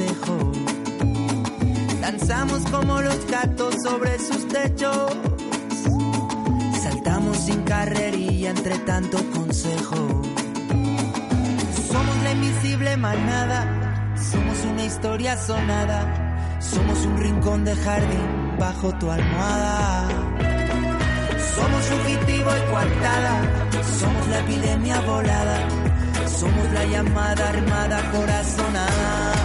entrecejo. Danzamos como los gatos sobre sus techos. Saltamos sin carrería entre tanto consejo. Somos la invisible manada. Somos una historia sonada. Somos un rincón de jardín bajo tu almohada. Somos fugitivo y coartada. Somos la epidemia volada. Somos la llamada armada corazonada.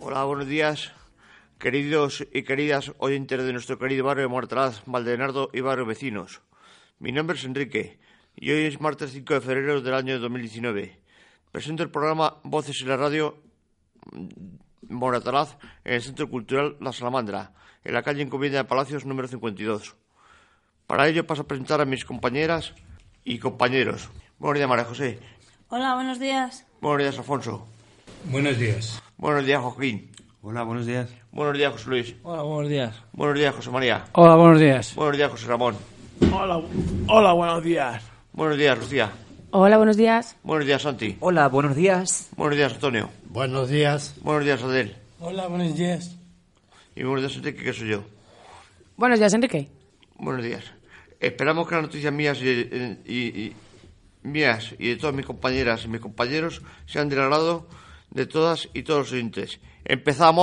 Hola, buenos días, queridos y queridas oyentes de nuestro querido barrio de Mortalaz, Valdenardo y barrio vecinos. Mi nombre es Enrique y hoy es martes 5 de febrero del año 2019. Presento el programa Voces en la Radio Moratalaz en el Centro Cultural La Salamandra, en la calle Encomienda de Palacios número 52. Para ello paso a presentar a mis compañeras y compañeros. Buenos días, María José. Hola, buenos días. Buenos días, Alfonso. Buenos días. Buenos días, Joaquín. Hola, buenos días. Buenos días, José Luis. Hola, buenos días. Buenos días, José María. Hola, buenos días. Buenos días, José Ramón. Hola, hola, buenos días. Buenos días, Lucía. Hola, buenos días. Buenos días, Santi. Hola, buenos días. Buenos días, Antonio. Buenos días. Buenos días, Adel. Hola, buenos días. Y buenos días, Enrique, que soy yo. Buenos días, Enrique. Buenos días. Esperamos que las noticias mías y, y- y- mías y de todas mis compañeras y mis compañeros sean del agrado de todas y todos los oyentes. ¡Empezamos!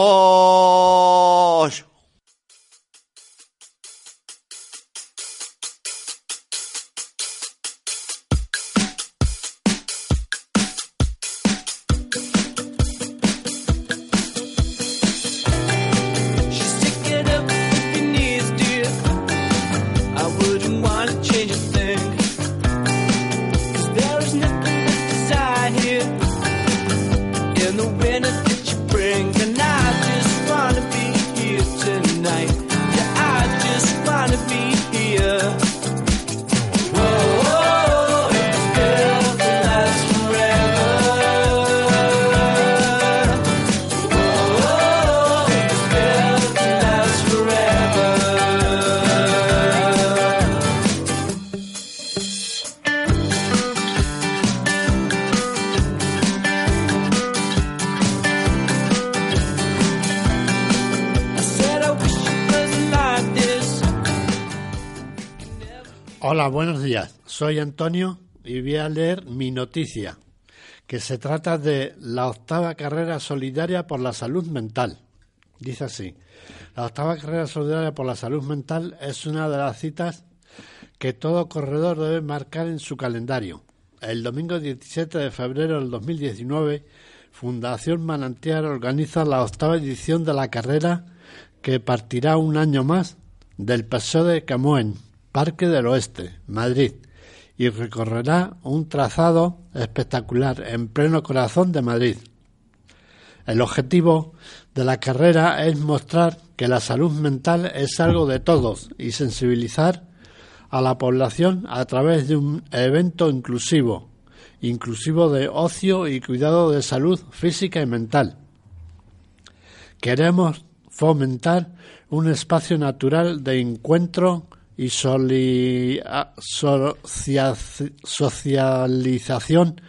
Antonio y voy a leer mi noticia, que se trata de la octava carrera solidaria por la salud mental. Dice así, la octava carrera solidaria por la salud mental es una de las citas que todo corredor debe marcar en su calendario. El domingo 17 de febrero del 2019, Fundación Manantial organiza la octava edición de la carrera que partirá un año más del Paseo de Camoen, Parque del Oeste, Madrid, y recorrerá un trazado espectacular en pleno corazón de Madrid. El objetivo de la carrera es mostrar que la salud mental es algo de todos y sensibilizar a la población a través de un evento inclusivo, inclusivo de ocio y cuidado de salud física y mental. Queremos fomentar un espacio natural de encuentro y socialización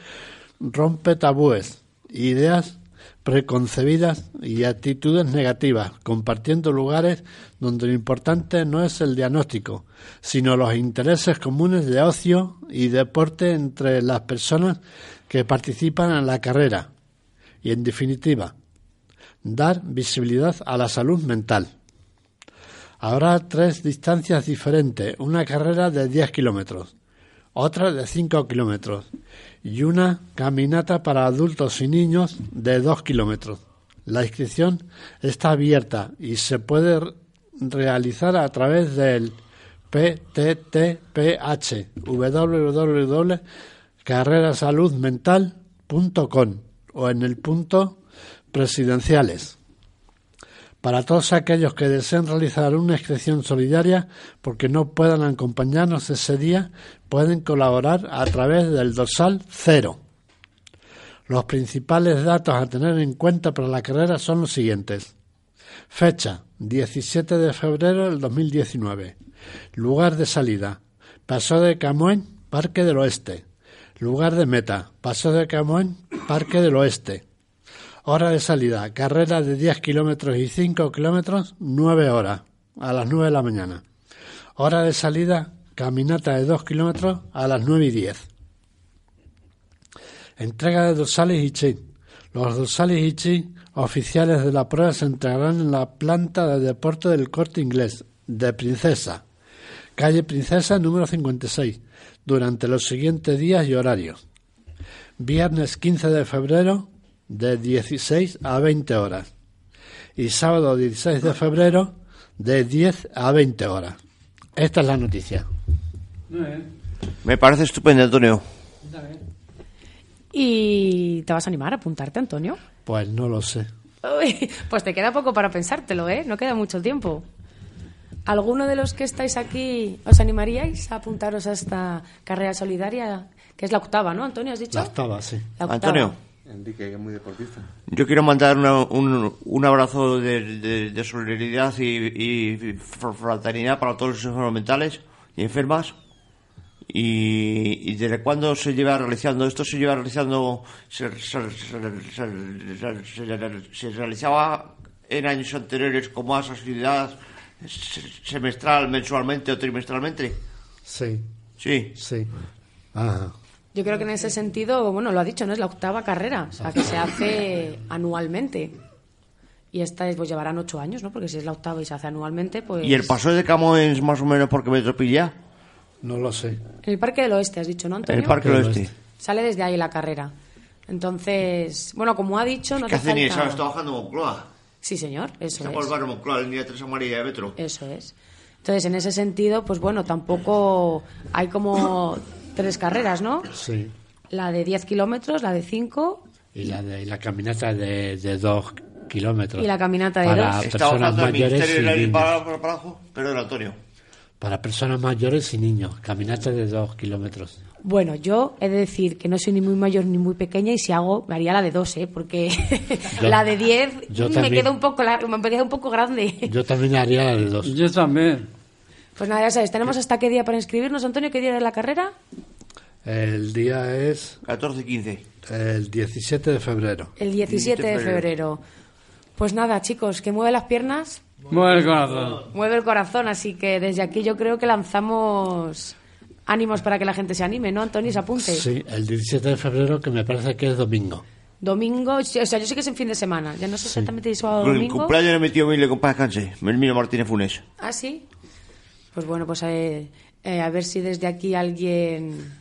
rompe tabúes, ideas preconcebidas y actitudes negativas, compartiendo lugares donde lo importante no es el diagnóstico, sino los intereses comunes de ocio y deporte entre las personas que participan en la carrera. Y, en definitiva, dar visibilidad a la salud mental. Habrá tres distancias diferentes, una carrera de 10 kilómetros, otra de 5 kilómetros y una caminata para adultos y niños de 2 kilómetros. La inscripción está abierta y se puede realizar a través del PTTPH www.carrerasaludmental.com o en el punto presidenciales. Para todos aquellos que deseen realizar una inscripción solidaria porque no puedan acompañarnos ese día, pueden colaborar a través del dorsal cero. Los principales datos a tener en cuenta para la carrera son los siguientes. Fecha, 17 de febrero del 2019. Lugar de salida, Paso de Camoén, Parque del Oeste. Lugar de meta, Paso de Camoén, Parque del Oeste. Hora de salida, carrera de 10 kilómetros y 5 kilómetros, 9 horas, a las 9 de la mañana. Hora de salida, caminata de 2 kilómetros, a las 9 y 10. Entrega de dorsales y chi. Los dorsales y chi oficiales de la prueba se entregarán en la planta de deporte del corte inglés de Princesa, calle Princesa número 56, durante los siguientes días y horarios. Viernes 15 de febrero, de 16 a 20 horas y sábado 16 de febrero de 10 a 20 horas. Esta es la noticia. Me parece estupendo, Antonio. ¿Y te vas a animar a apuntarte, Antonio? Pues no lo sé. Uy, pues te queda poco para pensártelo, ¿eh? No queda mucho tiempo. ¿Alguno de los que estáis aquí os animaríais a apuntaros a esta carrera solidaria? Que es la octava, ¿no, Antonio? ¿Has dicho? La octava, sí. La octava. Antonio, Enrique, que es muy deportista. yo quiero mandar una- un, un abrazo de, de- de solidaridad y, y fraternidad para todos los enfermos mentales y enfermas. Y, y desde cuándo se lleva realizando esto se lleva realizando se, se- se- se- se- se- se realizaba en años anteriores con más asiduidad se- semestral mensualmente o trimestralmente Sí, sí sí. Ajá. Yo creo que en ese sentido, bueno, lo ha dicho, ¿no? Es la octava carrera, o sea, que se hace anualmente. Y esta es, pues llevarán ocho años, ¿no? Porque si es la octava y se hace anualmente, pues... y el paso de Camo es más o menos porque me tropilla No lo sé. En el Parque del Oeste, has dicho, ¿no, en Antonio? el Parque del Oeste Sale desde ahí la carrera. Entonces, bueno, como ha dicho, no ¿Qué hace hace ni falta... sabes? Está bajando Moncloa. Sí, señor, eso Está por es. barrio Moncloa, en línea 3 amarilla de metro. Eso es. Entonces, en ese sentido, pues bueno, tampoco hay como tres carreras, ¿no? Sí. La de 10 kilómetros, la de 5 Y la, de, y la caminata de, de dos kilómetros. Y la caminata de para dos. Está personas mayores y niños. para, para, para era Antonio. Para personas mayores y niños. Caminata de dos kilómetros. Bueno, yo he de decir que no soy ni muy mayor ni muy pequeña y si hago, me haría la de 2, ¿eh? Porque Yo- la de 10 yo me queda un poco lar- me queda un poco grande. Yo también haría la de dos. Yo también. Pues nada, ya sabes, ¿tenemos hasta qué día para inscribirnos, Antonio? ¿Qué día de la carrera? El día es 14 y 15. el 17 de febrero. El 17 de febrero. Pues nada, chicos, que mueve las piernas, Mueve el corazón. mueve el corazón, así que desde aquí yo creo que lanzamos ánimos para que la gente se anime, ¿no, Antonio? Se apunte. Sí, el 17 de febrero que me parece que es domingo. Domingo, o sea, yo sé que es en fin de semana, ya no sé exactamente si es sábado o Con el domingo. cumpleaños de mi tío Emilio, compa descanse. Melmino Martínez Funes. Ah, sí. Pues bueno, pues eh, eh, a ver si desde aquí alguien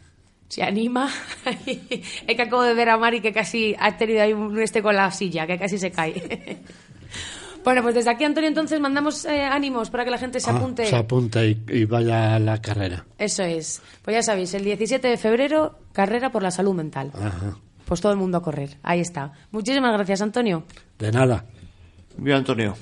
se anima. es que acabo de ver a Mari que casi ha tenido ahí un este con la silla, que casi se cae. bueno, pues desde aquí, Antonio, entonces mandamos eh, ánimos para que la gente se Ah, apunte. se apunte y, y vaya a la carrera. Eso es. Pues ya sabéis, el 17 de febrero, carrera por la salud mental. Ajá. Pues todo el mundo a correr. Ahí está. Muchísimas gracias, Antonio. De nada. Viva Antonio.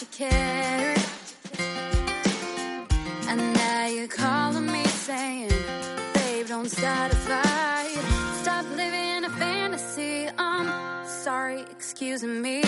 You cared. And now you're calling me saying, babe, don't start a fight. Stop living a fantasy. I'm sorry, excuse me.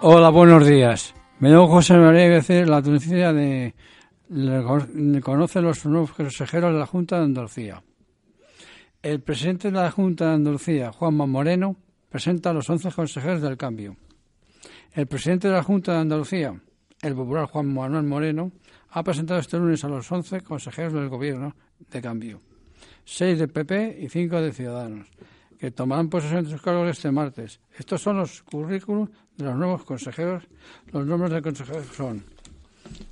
Hola, buenos días. Me llamo José María Becer, la noticia de le conoce los nuevos consejeros de la Junta de Andalucía. El presidente de la Junta de Andalucía, Juanma Moreno, presenta a los 11 consejeros del cambio. El presidente de la Junta de Andalucía, el popular Juan Manuel Moreno, ha presentado este lunes a los 11 consejeros del gobierno de cambio, 6 de PP y 5 de Ciudadanos, que tomarán posesión de sus cargos este martes. Estos son los currículums de los nuevos consejeros. Los nombres de consejeros son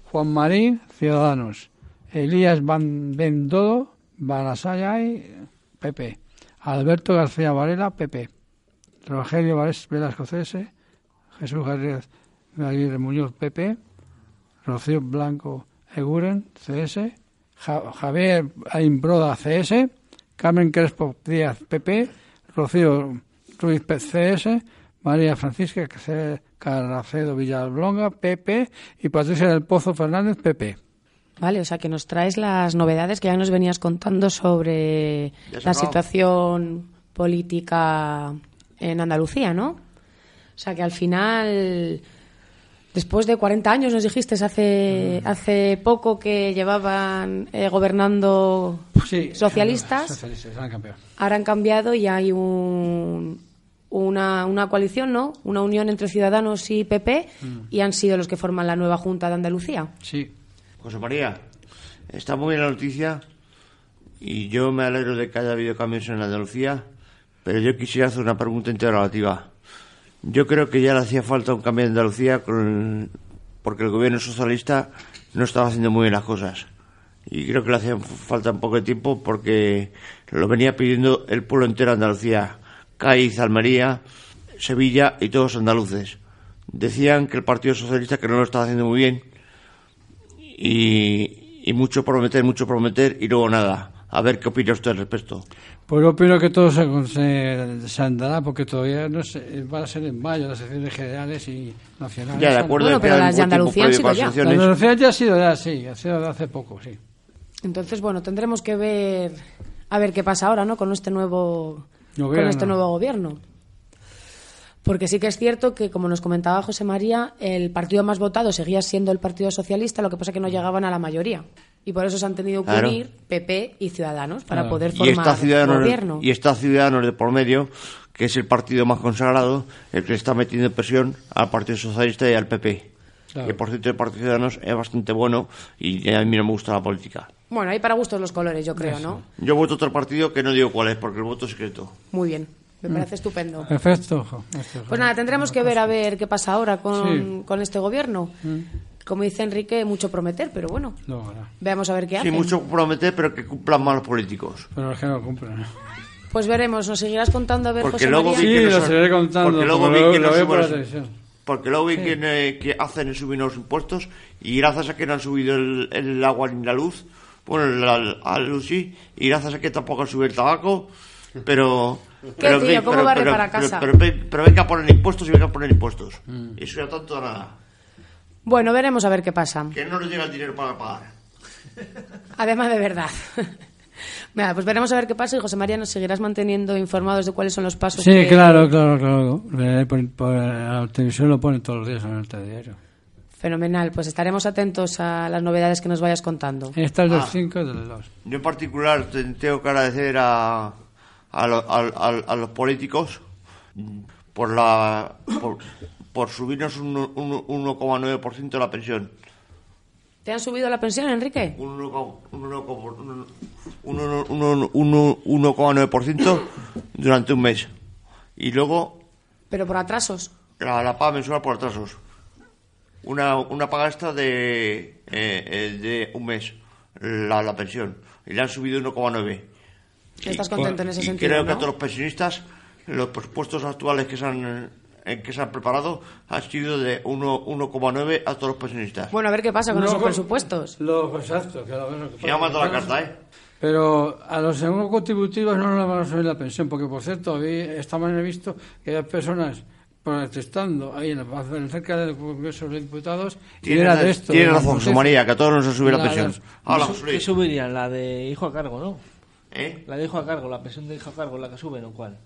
Juan Marín, Ciudadanos, Elías Van Bendodo, Banasayay, PP, Alberto García Varela, PP, Rogelio Velasco, CS, Jesús Aguirre Muñoz, PP, Rocío Blanco Eguren, CS, Ja- Javier Aimbroda, CS, Carmen Crespo Díaz, PP, Rocío Ruiz, CS, María Francisca Carracedo Villablonga, PP, y Patricia del Pozo Fernández, PP. Vale, o sea que nos traes las novedades que ya nos venías contando sobre la situación política en Andalucía, ¿no? O sea que al final, después de 40 años, nos dijiste hace, hace poco que llevaban eh, gobernando Sí, socialistas, Socialistas, han cambiado. ahora han cambiado y hay un, una, una coalición, ¿no? Una unión entre Ciudadanos y PP y han sido los que forman la nueva Junta de Andalucía. Sí. José María, está muy bien la noticia y yo me alegro de que haya habido cambios en Andalucía, pero yo quisiera hacer una pregunta interrogativa. Yo creo que ya le hacía falta un cambio en Andalucía con- porque el gobierno socialista no estaba haciendo muy bien las cosas. Y creo que le hacía falta un poco de tiempo porque lo venía pidiendo el pueblo entero de Andalucía. Cádiz, Almería, Sevilla y todos andaluces. Decían que el Partido Socialista que no lo estaba haciendo muy bien y, y mucho prometer, mucho prometer y luego nada. A ver qué opina usted al respecto. Pues yo opino que todo se, se, se andará porque todavía no sé, van a ser en mayo las elecciones generales y nacionales. Ya, de acuerdo. Bueno, pero las de Andalucía han sido las ya. Andalucía ya ha sido ya, sí, ha sido de hace poco, sí. Entonces, bueno, tendremos que ver a ver qué pasa ahora, ¿no? Con este nuevo Gobierno. con este nuevo gobierno. Porque sí que es cierto que, como nos comentaba José María, el partido más votado seguía siendo el Partido Socialista, lo que pasa que no llegaban a la mayoría. Y por eso se han tenido que Claro. unir PP y Ciudadanos para Claro. poder Y formar está, Ciudadanos, gobierno. y está Ciudadanos de por medio, que es el partido más consagrado, el que le está metiendo presión al Partido Socialista y al PP. Claro. Que por cierto el Partido Ciudadanos es bastante bueno y a mí no me gusta la política. Bueno, hay para gustos los colores, yo creo, ¿no? Yo voto otro partido que no digo cuál es, porque el voto es secreto. Muy bien, me Mm. parece estupendo. Perfecto. Pues nada, tendremos que ver a ver qué pasa ahora con, Sí. Mm. con este gobierno. Como dice Enrique, mucho prometer, pero bueno, No, ahora. veamos a ver qué Sí, hacen. mucho prometer, pero que cumplan más los políticos. Pero es que no cumplen. Pues veremos, nos seguirás contando a ver, Porque José luego María. vi Sí, que no lo son- seguiré contando. porque luego vi lo, que lo no la suben- televisión. Porque luego vi que, eh, que hacen es subir los impuestos y gracias a que no han subido el, el agua ni la luz, bueno, la, la luz sí, y gracias a que tampoco han subido el tabaco, pero... pero tío? ¿Cómo pero- barre pero- para casa? Pero, pero, pero venga a poner impuestos y venga a poner impuestos. Mm. Eso ya tanto da nada. Bueno, veremos a ver qué pasa. Que no nos llega el dinero para pagar. Además de verdad. Nada, pues veremos a ver qué pasa y José María nos seguirás manteniendo informados de cuáles son los pasos. Sí, que- claro, claro, claro. Eh, por- por- la televisión lo ponen todos los días en el telediario. Fenomenal, pues estaremos atentos a las novedades que nos vayas contando. Esta es del Ah. 5 y del 2. Yo en particular te- tengo que agradecer a, a, lo- a- a- a los políticos por la por, por subirnos un, un 1,9% la pensión. ¿Te han subido la pensión, Enrique? Un 1,9% un, un- un- un- un- 1,9% durante un mes. Y luego Pero por atrasos. la, la paga mensual por atrasos. una, una paga extra de, eh, de un mes, la, la pensión. Y le han subido 1,9. Estás Y- contento en ese y sentido, creo que a todos los pensionistas, los presupuestos actuales que se han, eh, que se han preparado han sido de 1 1,9 a todos los pensionistas. Bueno, a ver qué pasa con No, esos con- presupuestos. Lo exacto. Que lo, lo que Se ha mandado la carta, ¿eh? Pero a los seguros contributivos no les van a subir la pensión, porque por cierto, esta mañana he visto que hay personas protestando ahí en la, en cerca del Congreso de Diputados y Tiene, era de esto. tiene razón, José protesta. María, que a todos nos ha subido la La- pensión. las- Hola, ¿Qué José su-. ¿Qué subirían? La de hijo a cargo, ¿no? ¿Eh? La de hijo a cargo, la pensión de hijo a cargo, la que suben o cuál.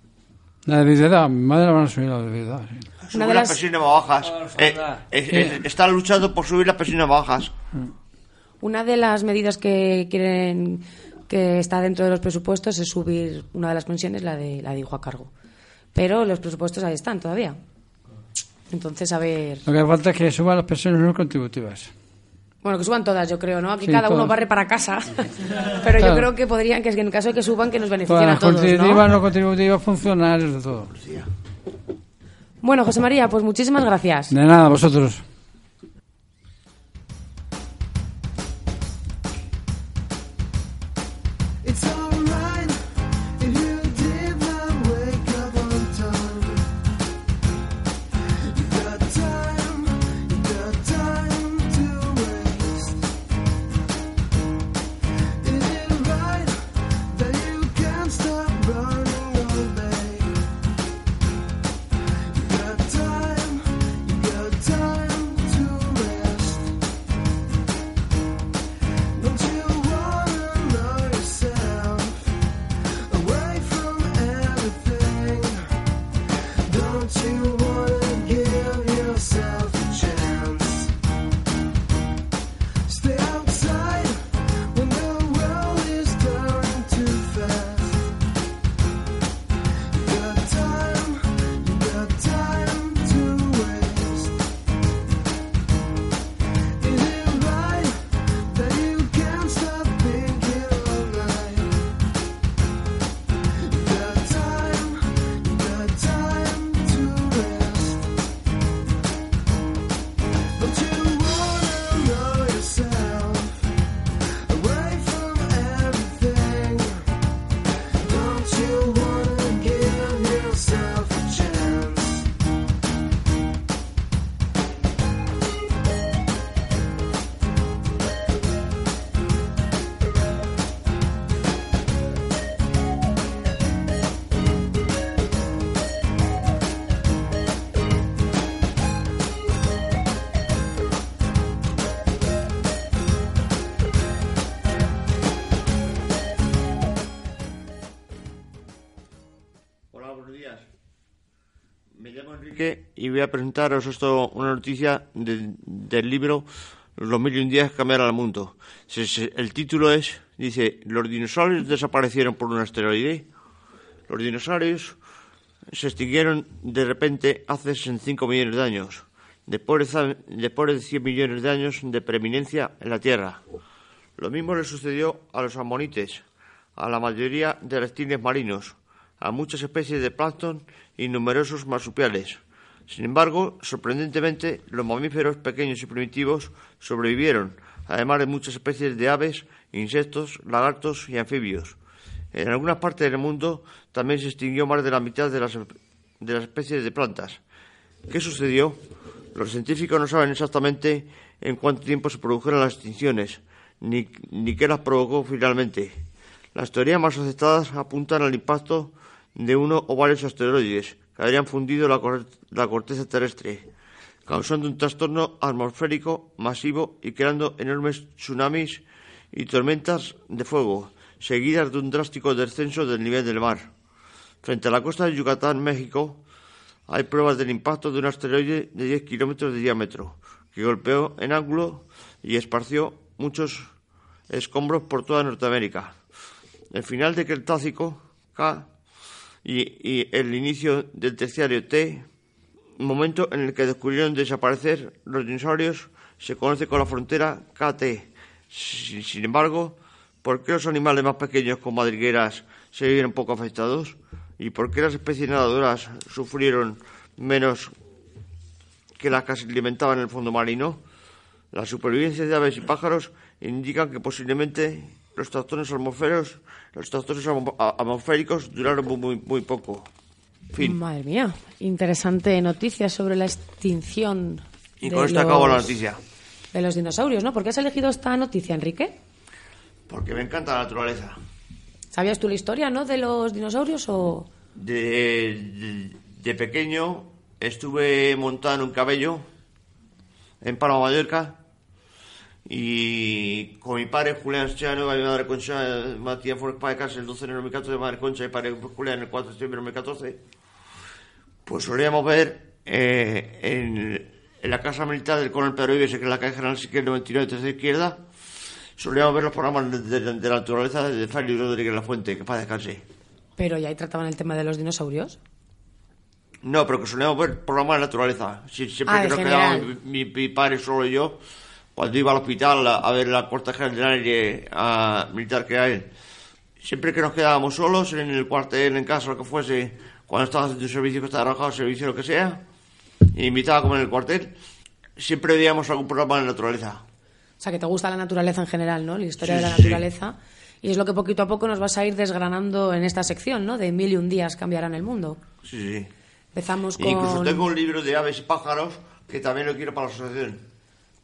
La de viudedad, mi madre la van a subir la de viudedad. sí. Una Subir las pensiones bajas. Ah, Eh, eh, eh, está luchando por subir las pensiones bajas. Una de las medidas que quieren que está dentro de los presupuestos es subir una de las pensiones, la de la de hijo a cargo. Pero los presupuestos ahí están todavía. Entonces, a ver. Lo que falta es que suban las pensiones no contributivas. Bueno, que suban todas, yo creo, ¿no? Aquí Sí, cada uno barre para casa. Pero yo creo que podrían, que en caso de que suban, que nos Todas beneficien a todos, contributivas, ¿no? no contributivas, funcionarios, de todo. Bueno, José María, pues muchísimas gracias. De nada, vosotros. Voy a presentaros esto, una noticia de- del libro Los mil y un días que cambiaron al mundo. El título es, dice, los dinosaurios desaparecieron por un asteroide. Los dinosaurios se extinguieron de repente hace 65 millones de años, después de, después de 100 millones de años de preeminencia en la Tierra. Lo mismo le sucedió a los amonites, a la mayoría de reptiles marinos, a muchas especies de plancton y numerosos marsupiales. Sin embargo, sorprendentemente, los mamíferos pequeños y primitivos sobrevivieron, además de muchas especies de aves, insectos, lagartos y anfibios. En algunas partes del mundo también se extinguió más de la mitad de las, de las especies de plantas. ¿Qué sucedió? Los científicos no saben exactamente en cuánto tiempo se produjeron las extinciones, ni, ni qué las provocó finalmente. Las teorías más aceptadas apuntan al impacto de uno o varios asteroides que habrían fundido la, la corteza terrestre, causando un trastorno atmosférico masivo y creando enormes tsunamis y tormentas de fuego, seguidas de un drástico descenso del nivel del mar. Frente a la costa de Yucatán, México, hay pruebas del impacto de un asteroide de 10 kilómetros de diámetro, que golpeó en ángulo y esparció muchos escombros por toda Norteamérica. El final del Cretácico, K, y, el inicio del terciario T, momento en el que descubrieron desaparecer los dinosaurios, se conoce con la frontera KT. Sin, sin embargo, ¿por qué los animales más pequeños con madrigueras se vieron poco afectados? ¿Y por qué las especies nadadoras sufrieron menos que las que se alimentaban en el fondo marino. La supervivencia de aves y pájaros indican que posiblemente los trastornos atmosféricos, los atmosféricos duraron muy, poco. Fin. Madre mía, interesante noticia sobre la extinción Y de con esto acabo la noticia. de los dinosaurios, ¿no? ¿Por qué has elegido esta noticia, Enrique? Porque me encanta la naturaleza. ¿Sabías tú la historia, no, de los dinosaurios o...? De, de, de pequeño estuve montado en un cabello en Palma Mallorca y con mi padre Julián Chano y mi madre Concha Matías fue para casa el 12 de enero de 2014, mi madre Concha y padre Julián el 4 de septiembre de 2014 pues solíamos ver eh, en, en la casa militar del coronel Pedro Ives, que es la calle General Siquel 99 tercera izquierda solíamos ver los programas de, de- de la naturaleza de Félix Rodríguez La Fuente que para descanse Pero ya ahí trataban el tema de los dinosaurios. No, pero que solíamos ver programas de naturaleza. Sie- Siempre Ah, que nos general. quedábamos mi, mi padre solo y yo, cuando iba al hospital a, ver la corta general a, militar que él, siempre que nos quedábamos solos en el cuartel, en casa, lo que fuese, cuando estaba haciendo servicio, que estaba trabajando, servicio, lo que sea, y invitaba a comer en el cuartel, siempre veíamos algún programa de naturaleza. O sea, que te gusta la naturaleza en general, ¿no? La historia Sí, de la sí. naturaleza. Y es lo que poquito a poco nos vas a ir desgranando en esta sección, ¿no? De mil y un días cambiarán el mundo. Sí, sí. Empezamos E con... incluso tengo un libro de aves y pájaros que también lo quiero para la asociación.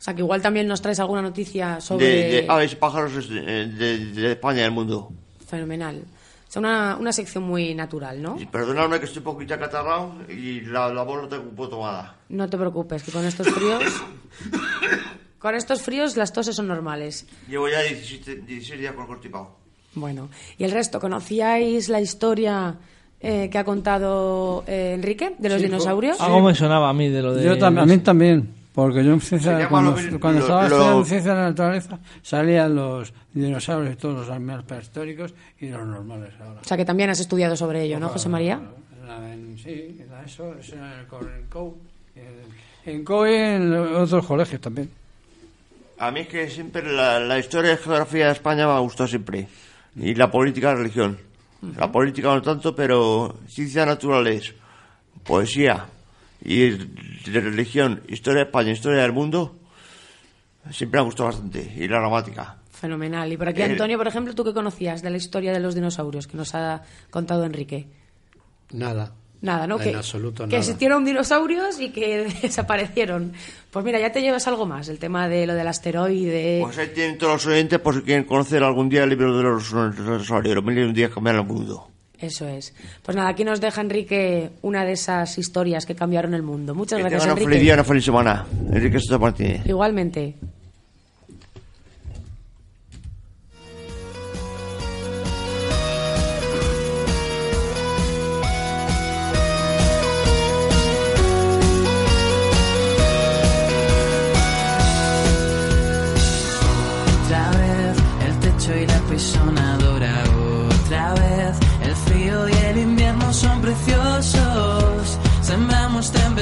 O sea, que igual también nos traes alguna noticia De, sobre... de aves y pájaros de, de- de España y del mundo. Fenomenal. O sea, una, una sección muy natural, ¿no? Y perdonadme que estoy un poquito acatarrado y la, la voz no tengo un poco tomada. No te preocupes, que con estos fríos... con estos fríos las toses son normales. Llevo ya 17, 16 días con el constipado. Bueno, ¿y el resto? ¿Conocíais la historia eh, que ha contado eh, Enrique de los Sí, dinosaurios? Algo me sonaba a mí de lo de... Yo también, a mí también, porque yo en ciencia, cuando, lo- cuando estaba estudiando ciencia de la naturaleza, salían los dinosaurios y todos los animales prehistóricos y los normales ahora. O sea, que también has estudiado sobre ello, ¿no, José María? La- en- sí, eso, eso en el, COU, en, COU y en otros colegios también. A mí es que siempre la, la historia y geografía de España me ha gustado siempre. Y la política y la religión. La política no tanto, pero ciencias naturales, poesía y de religión, historia de España, historia del mundo, siempre me ha gustado bastante. Y la gramática. Fenomenal. Y por aquí, Eh, Antonio, por ejemplo, ¿tú qué conocías de la historia de los dinosaurios que nos ha contado Enrique? Nada. Nada, ¿no? En que, absoluto que nada. existieron dinosaurios y que desaparecieron. Pues mira, ya te llevas algo más, el tema de lo del asteroide. Pues ahí tienen todos los oyentes por si quieren conocer algún día el libro de los dinosaurios. Los mil y un días que cambiaron el mundo. Eso es. Pues nada, aquí nos deja Enrique una de esas historias que cambiaron el mundo. Muchas Que gracias, tengan un Enrique. feliz día una feliz semana. Enrique Soto Martínez. Igualmente.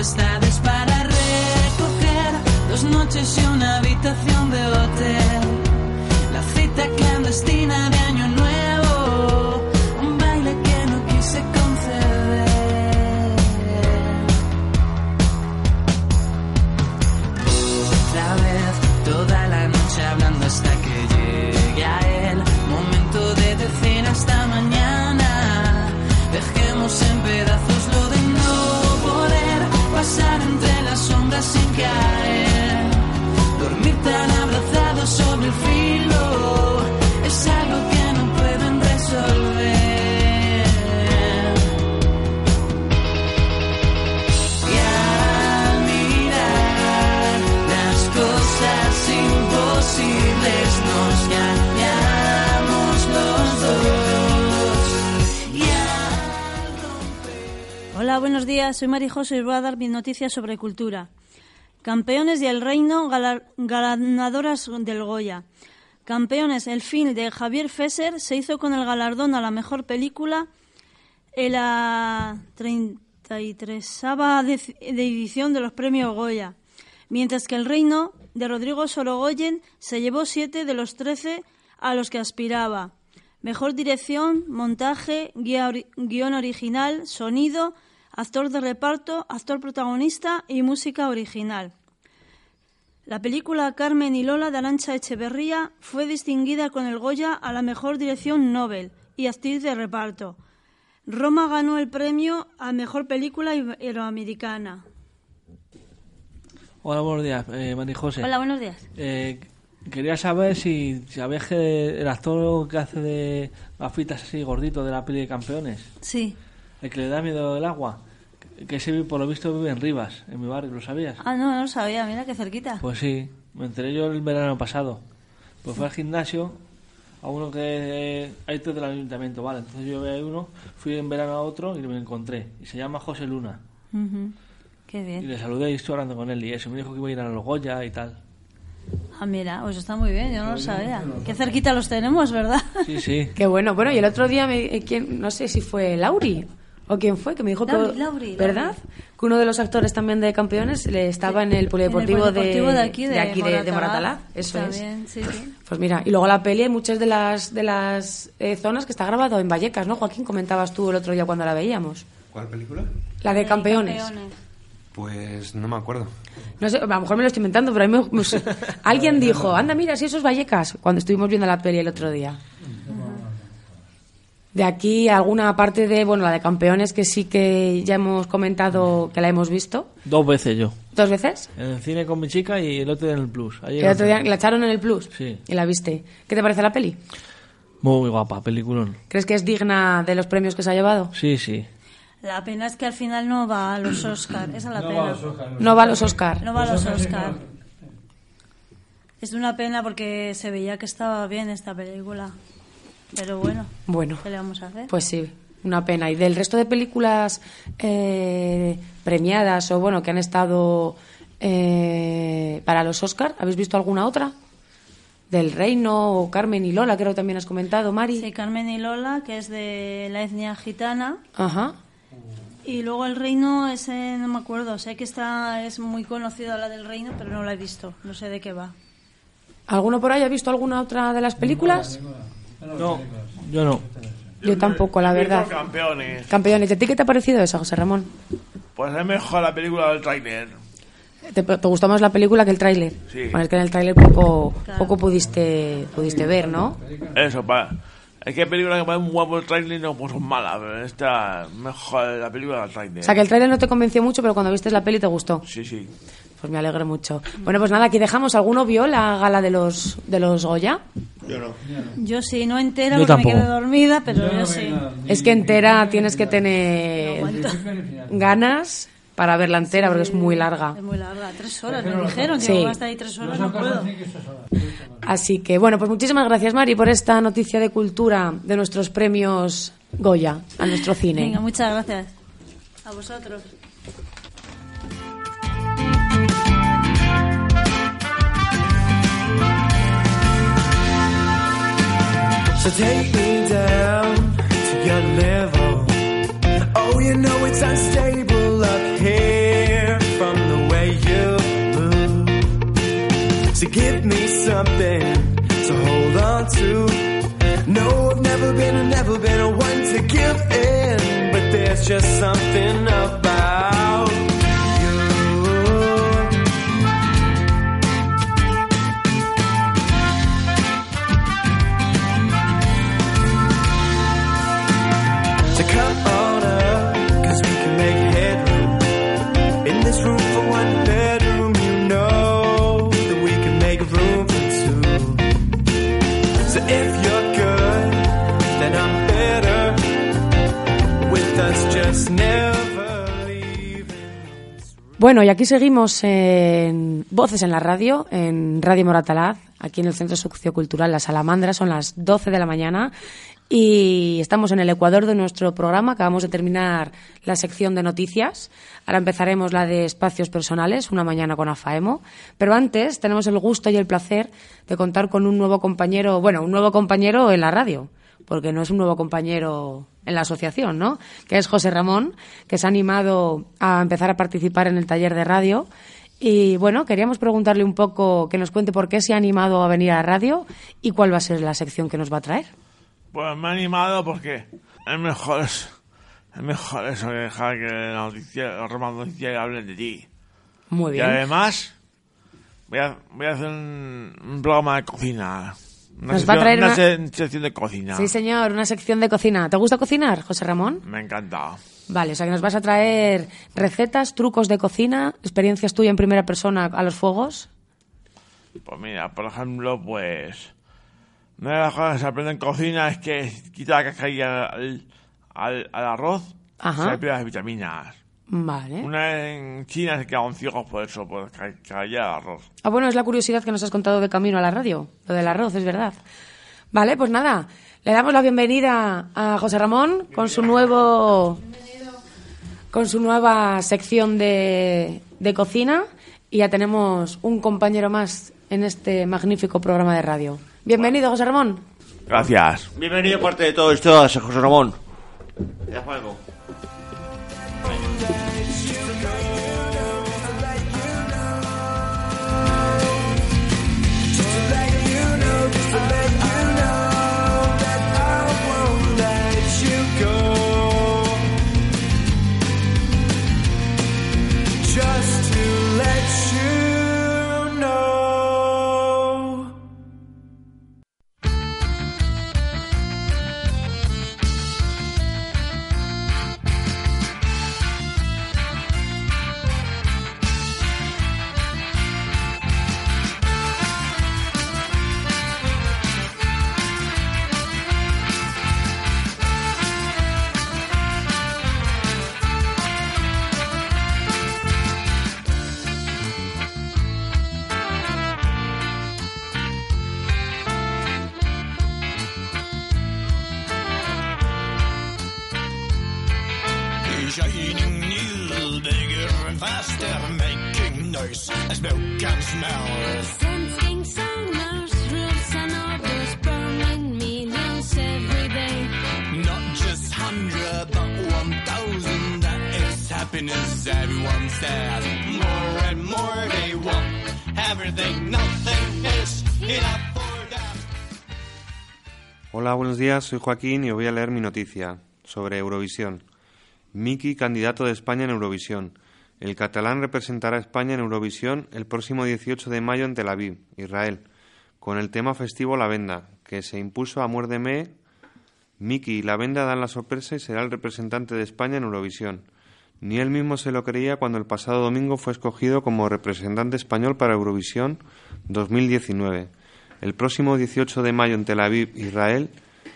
Tempestades para recoger dos noches y una habitación de hotel. Soy Marijoso y voy a dar mis noticias sobre cultura. Campeones del Reino, galardonadoras del Goya. Campeones, el film de Javier Fesser se hizo con el galardón a la mejor película en la 33 de edición de los premios Goya, mientras que El Reino de Rodrigo Sorogoyen se llevó siete de los 13 a los que aspiraba. Mejor dirección, montaje, guion original, sonido, actor de reparto, actor protagonista y música original. La película Carmen y Lola de Arancha Echeverría fue distinguida con el Goya a la mejor dirección Nobel y actriz de reparto. Roma ganó el premio a mejor película iberoamericana. Hola, buenos días, eh, Mari José. Hola, buenos días. Eh, quería saber si sabías que el actor que hace de gafitas así gordito de la peli de campeones, Sí. el que le da miedo el agua, que ese por lo visto vive en Rivas, en mi barrio, ¿lo sabías? Ah, no, no lo sabía, mira qué cerquita. Pues sí, me enteré yo el verano pasado. Pues fui al gimnasio a uno que eh, hay tres del ayuntamiento, vale. Entonces yo vi a uno, fui en verano a otro y me encontré. Y se llama José Luna. Ujú. Qué Y bien. le saludé y estoy hablando con él y eso. Me dijo que iba a ir a los Goya y tal. Ah, mira, pues está muy bien, yo no lo sabía. Qué cerquita los tenemos, ¿verdad? Sí, sí. Qué bueno. Bueno, y el otro día, me, eh, ¿quién? no sé si fue Lauri o quién fue, que me dijo Lauri, que... Lauri, ¿Verdad? Que uno de los actores también de campeones le estaba en el polideportivo, En el polideportivo de, de aquí, de, aquí de, de Moratalaz. Eso es. bien, sí, sí. Pues mira, y luego la peli, hay muchas de las, de las eh, zonas que está grabado en Vallecas, ¿no? Joaquín, comentabas tú el otro día cuando la veíamos. ¿Cuál película? La de campeones. Pues no me acuerdo. No sé, a lo mejor me lo estoy inventando, pero a mí me, me- alguien dijo, anda, mira, si eso es Vallecas, cuando estuvimos viendo la peli el otro día. De aquí alguna parte de, bueno, la de campeones que sí que ya hemos comentado que la hemos visto. Dos veces yo. ¿Dos veces? En el cine con mi chica y el otro día en el Plus. Ayer El otro día la echaron en el Plus Sí. y la viste. ¿Qué te parece la peli? Muy guapa, peliculón. ¿Crees que es digna de los premios que se ha llevado? Sí, sí. La pena es que al final no va a los Oscar, esa es la pena. No va a los Oscar. No va a los Oscar. Es una pena porque se veía que estaba bien esta película. Pero bueno, Bueno, ¿qué le vamos a hacer? pues sí, una pena. ¿Y del resto de películas eh, premiadas o bueno que han estado eh, para los Oscar, ¿habéis visto alguna otra? Del Reino o Carmen y Lola, creo que también has comentado, Mari. Sí, Carmen y Lola, que es de la etnia gitana. Ajá. Y luego el reino, ese no me acuerdo. Sé que está, es muy conocida la del reino, pero no la he visto. No sé de qué va. ¿Alguno por ahí ha visto alguna otra de las películas? No, yo no. Yo tampoco, la verdad. Campeones. Campeones, ¿a ti qué te ha parecido eso, José Ramón? Pues es mejor la película del tráiler. ¿Te, te gustó más la película que el tráiler? Sí. Bueno, es que en el tráiler poco, poco pudiste, pudiste ver, ¿no? Eso, para. Es que hay películas que ponen muy guapo el tráiler y no pues son malas, pero esta es mejor la película del tráiler. O sea, que el tráiler no te convenció mucho, pero cuando viste la peli te gustó. Sí, sí. Pues me alegro mucho. Bueno, pues nada, aquí dejamos. ¿Alguno vio la gala de los, de los Goya? Yo no. Yo sí, no entera Yo porque tampoco. me quedé dormida, pero yo, sí. Es que entera tienes que tener ganas para verla entera, porque es muy larga. Es muy larga, tres horas, me dijeron. Sí. Digo, va a estar ahí tres horas, no puedo. Así que, bueno, pues muchísimas gracias, Mari, por esta noticia de cultura de nuestros premios Goya a nuestro cine. Venga, muchas gracias. A vosotros. So take me down to your level. Oh, you know it's unstable up here from the way you move. So give me something to hold on to. No, I've never been, I've never been a one to give in, but there's just something about Bueno, y aquí seguimos en Voces en la Radio, en Radio Moratalaz, aquí en el Centro Sociocultural La Salamandra. Son las 12 de la mañana y estamos en el ecuador de nuestro programa. Acabamos de terminar la sección de noticias. Ahora empezaremos la de espacios personales, una mañana con AFAEMO. Pero antes tenemos el gusto y el placer de contar con un nuevo compañero, bueno, un nuevo compañero en la radio porque no es un nuevo compañero en la asociación, ¿no? Que es José Ramón, que se ha animado a empezar a participar en el taller de radio. Y bueno, queríamos preguntarle un poco que nos cuente por qué se ha animado a venir a la radio y cuál va a ser la sección que nos va a traer. Pues me he animado porque es mejor Es mejor eso que dejar que la noticia, los noticias hablen de ti. Muy Y bien. además, voy a, voy a hacer un, un programa de cocina. Una Nos va a traer una una- se- sección de cocina. Sí, señor, una sección de cocina. ¿Te gusta cocinar, José Ramón? Me encanta. Vale, o sea que nos vas a traer recetas, trucos de cocina, experiencias tuyas en primera persona a los fuegos. Pues mira, por ejemplo, pues... Una de las cosas que se aprende en cocina es que quita la cascarilla al, al, al arroz Ajá. se le pierden las vitaminas. Vale. Una en China se quedaron ciegos por eso, por al arroz. Ah, bueno, es la curiosidad que nos has contado de camino a la radio, lo del arroz, es verdad. Vale, pues nada, le damos la bienvenida a José Ramón con su nuevo con su nueva sección de, de cocina y ya tenemos un compañero más en este magnífico programa de radio. Bienvenido, José Ramón. Gracias. Bienvenido parte de todo esto a José Ramón. ¿Te das happiness, everyone says. More and more they want everything, nothing is enough for them. Hola, buenos días, soy Joaquín y os voy a leer mi noticia sobre Eurovisión. Miki, candidato de España en Eurovisión. El catalán representará a España en Eurovisión el próximo 18 de mayo en Tel Aviv, Israel, con el tema festivo La Venda, que se impuso a Muérdeme. Miki y La Venda dan la sorpresa y será el representante de España en Eurovisión. Ni él mismo se lo creía cuando el pasado domingo fue escogido como representante español para Eurovisión 2019. El próximo 18 de mayo en Tel Aviv, Israel,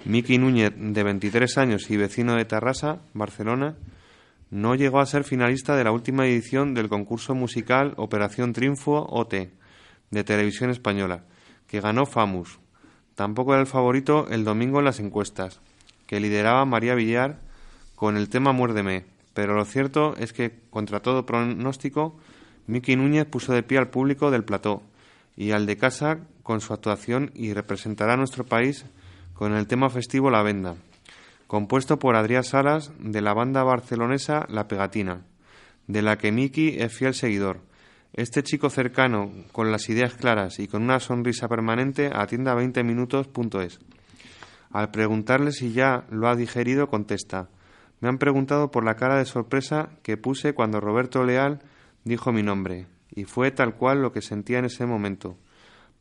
Miki Núñez, de 23 años y vecino de Tarrasa, Barcelona, no llegó a ser finalista de la última edición del concurso musical Operación Triunfo OT de Televisión Española, que ganó Famus. Tampoco era el favorito el domingo en las encuestas, que lideraba María Villar con el tema Muérdeme, pero lo cierto es que, contra todo pronóstico, Miki Núñez puso de pie al público del plató y al de casa con su actuación y representará a nuestro país con el tema festivo La Venda, compuesto por Adrián Salas de la banda barcelonesa La Pegatina, de la que Miki es fiel seguidor. Este chico cercano, con las ideas claras y con una sonrisa permanente, atiende a 20minutos.es. Al preguntarle si ya lo ha digerido, contesta: Me han preguntado por la cara de sorpresa que puse cuando Roberto Leal dijo mi nombre, y fue tal cual lo que sentía en ese momento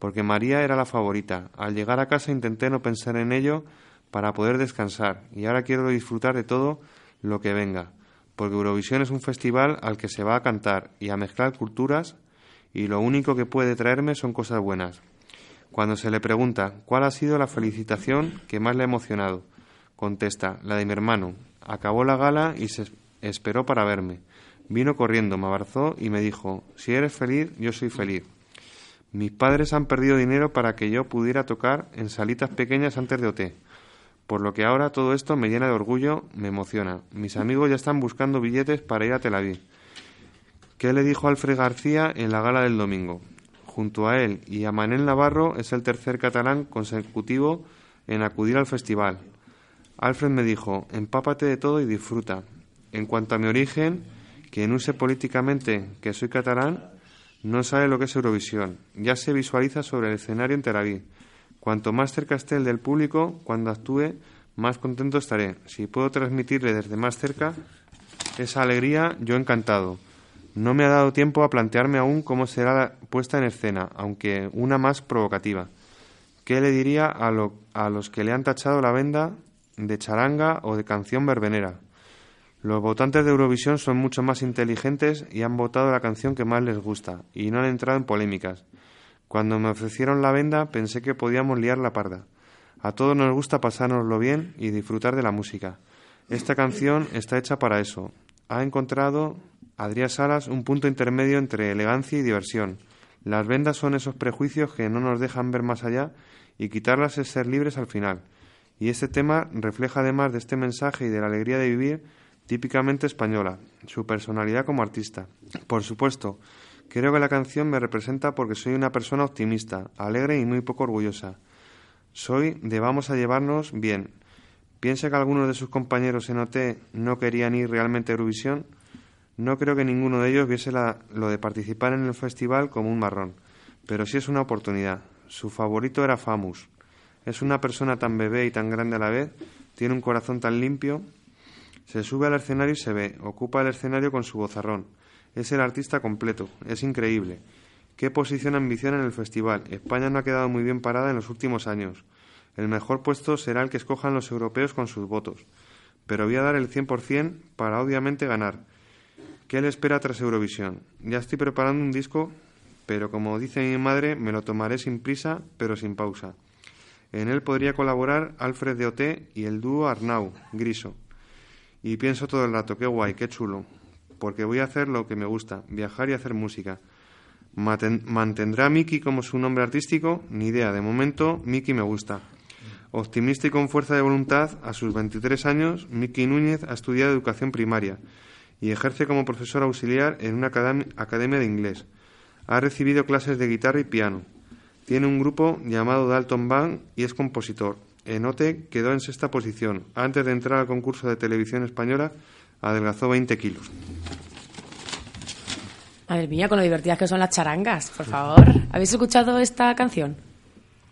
porque María era la favorita. Al llegar a casa intenté no pensar en ello para poder descansar y ahora quiero disfrutar de todo lo que venga, porque Eurovisión es un festival al que se va a cantar y a mezclar culturas y lo único que puede traerme son cosas buenas. Cuando se le pregunta cuál ha sido la felicitación que más le ha emocionado, contesta la de mi hermano. Acabó la gala y se esperó para verme. Vino corriendo, me abrazó y me dijo, si eres feliz, yo soy feliz. Mis padres han perdido dinero para que yo pudiera tocar en salitas pequeñas antes de OT. Por lo que ahora todo esto me llena de orgullo, me emociona. Mis amigos ya están buscando billetes para ir a Tel Aviv. ¿Qué le dijo Alfred García en la gala del domingo? Junto a él y a Manel Navarro es el tercer catalán consecutivo en acudir al festival. Alfred me dijo, empápate de todo y disfruta. En cuanto a mi origen, quien use políticamente que soy catalán, no sabe lo que es Eurovisión. Ya se visualiza sobre el escenario en Tel Aviv. Cuanto más cerca esté el del público, cuando actúe, más contento estaré. Si puedo transmitirle desde más cerca esa alegría, yo encantado. No me ha dado tiempo a plantearme aún cómo será la puesta en escena, aunque una más provocativa. ¿Qué le diría a, lo- a los que le han tachado la venda de charanga o de canción verbenera? Los votantes de Eurovisión son mucho más inteligentes y han votado la canción que más les gusta, y no han entrado en polémicas. Cuando me ofrecieron la venda pensé que podíamos liar la parda. A todos nos gusta pasárnoslo bien y disfrutar de la música. Esta canción está hecha para eso. Ha encontrado Adrián Salas un punto intermedio entre elegancia y diversión. Las vendas son esos prejuicios que no nos dejan ver más allá y quitarlas es ser libres al final. Y este tema refleja además de este mensaje y de la alegría de vivir típicamente española, su personalidad como artista. Por supuesto, creo que la canción me representa porque soy una persona optimista, alegre y muy poco orgullosa. Soy de vamos a llevarnos bien. ¿Piensa que algunos de sus compañeros en OT no querían ir realmente a Eurovisión? No creo que ninguno de ellos viese la- lo de participar en el festival como un marrón, pero sí es una oportunidad. Su favorito era Famus. Es una persona tan bebé y tan grande a la vez, tiene un corazón tan limpio. Se sube al escenario y se ve, ocupa el escenario con su vozarrón. Es el artista completo, es increíble. ¿Qué posición ambiciona en el festival? España no ha quedado muy bien parada en los últimos años. El mejor puesto será el que escojan los europeos con sus votos. Pero voy a dar el 100% para obviamente ganar. ¿Qué le espera tras Eurovisión? Ya estoy preparando un disco, pero como dice mi madre, me lo tomaré sin prisa, pero sin pausa. En él podría colaborar Alfred de Oté y el dúo Arnau, Griso. Y pienso todo el rato, qué guay, qué chulo. Porque voy a hacer lo que me gusta, viajar y hacer música. ¿Mantendrá Miki como su nombre artístico? Ni idea. De momento, Miki me gusta. Optimista y con fuerza de voluntad, a sus 23 años, Miki Núñez ha estudiado educación primaria y ejerce como profesor auxiliar en una academ- academia de inglés. Ha recibido clases de guitarra y piano. Tiene un grupo llamado Dalton Band y es compositor. En OTE quedó en sexta posición. Antes de entrar al concurso de televisión española, adelgazó 20 kilos. Madre mía, con lo divertidas que son las charangas, por favor. ¿Habéis escuchado esta canción?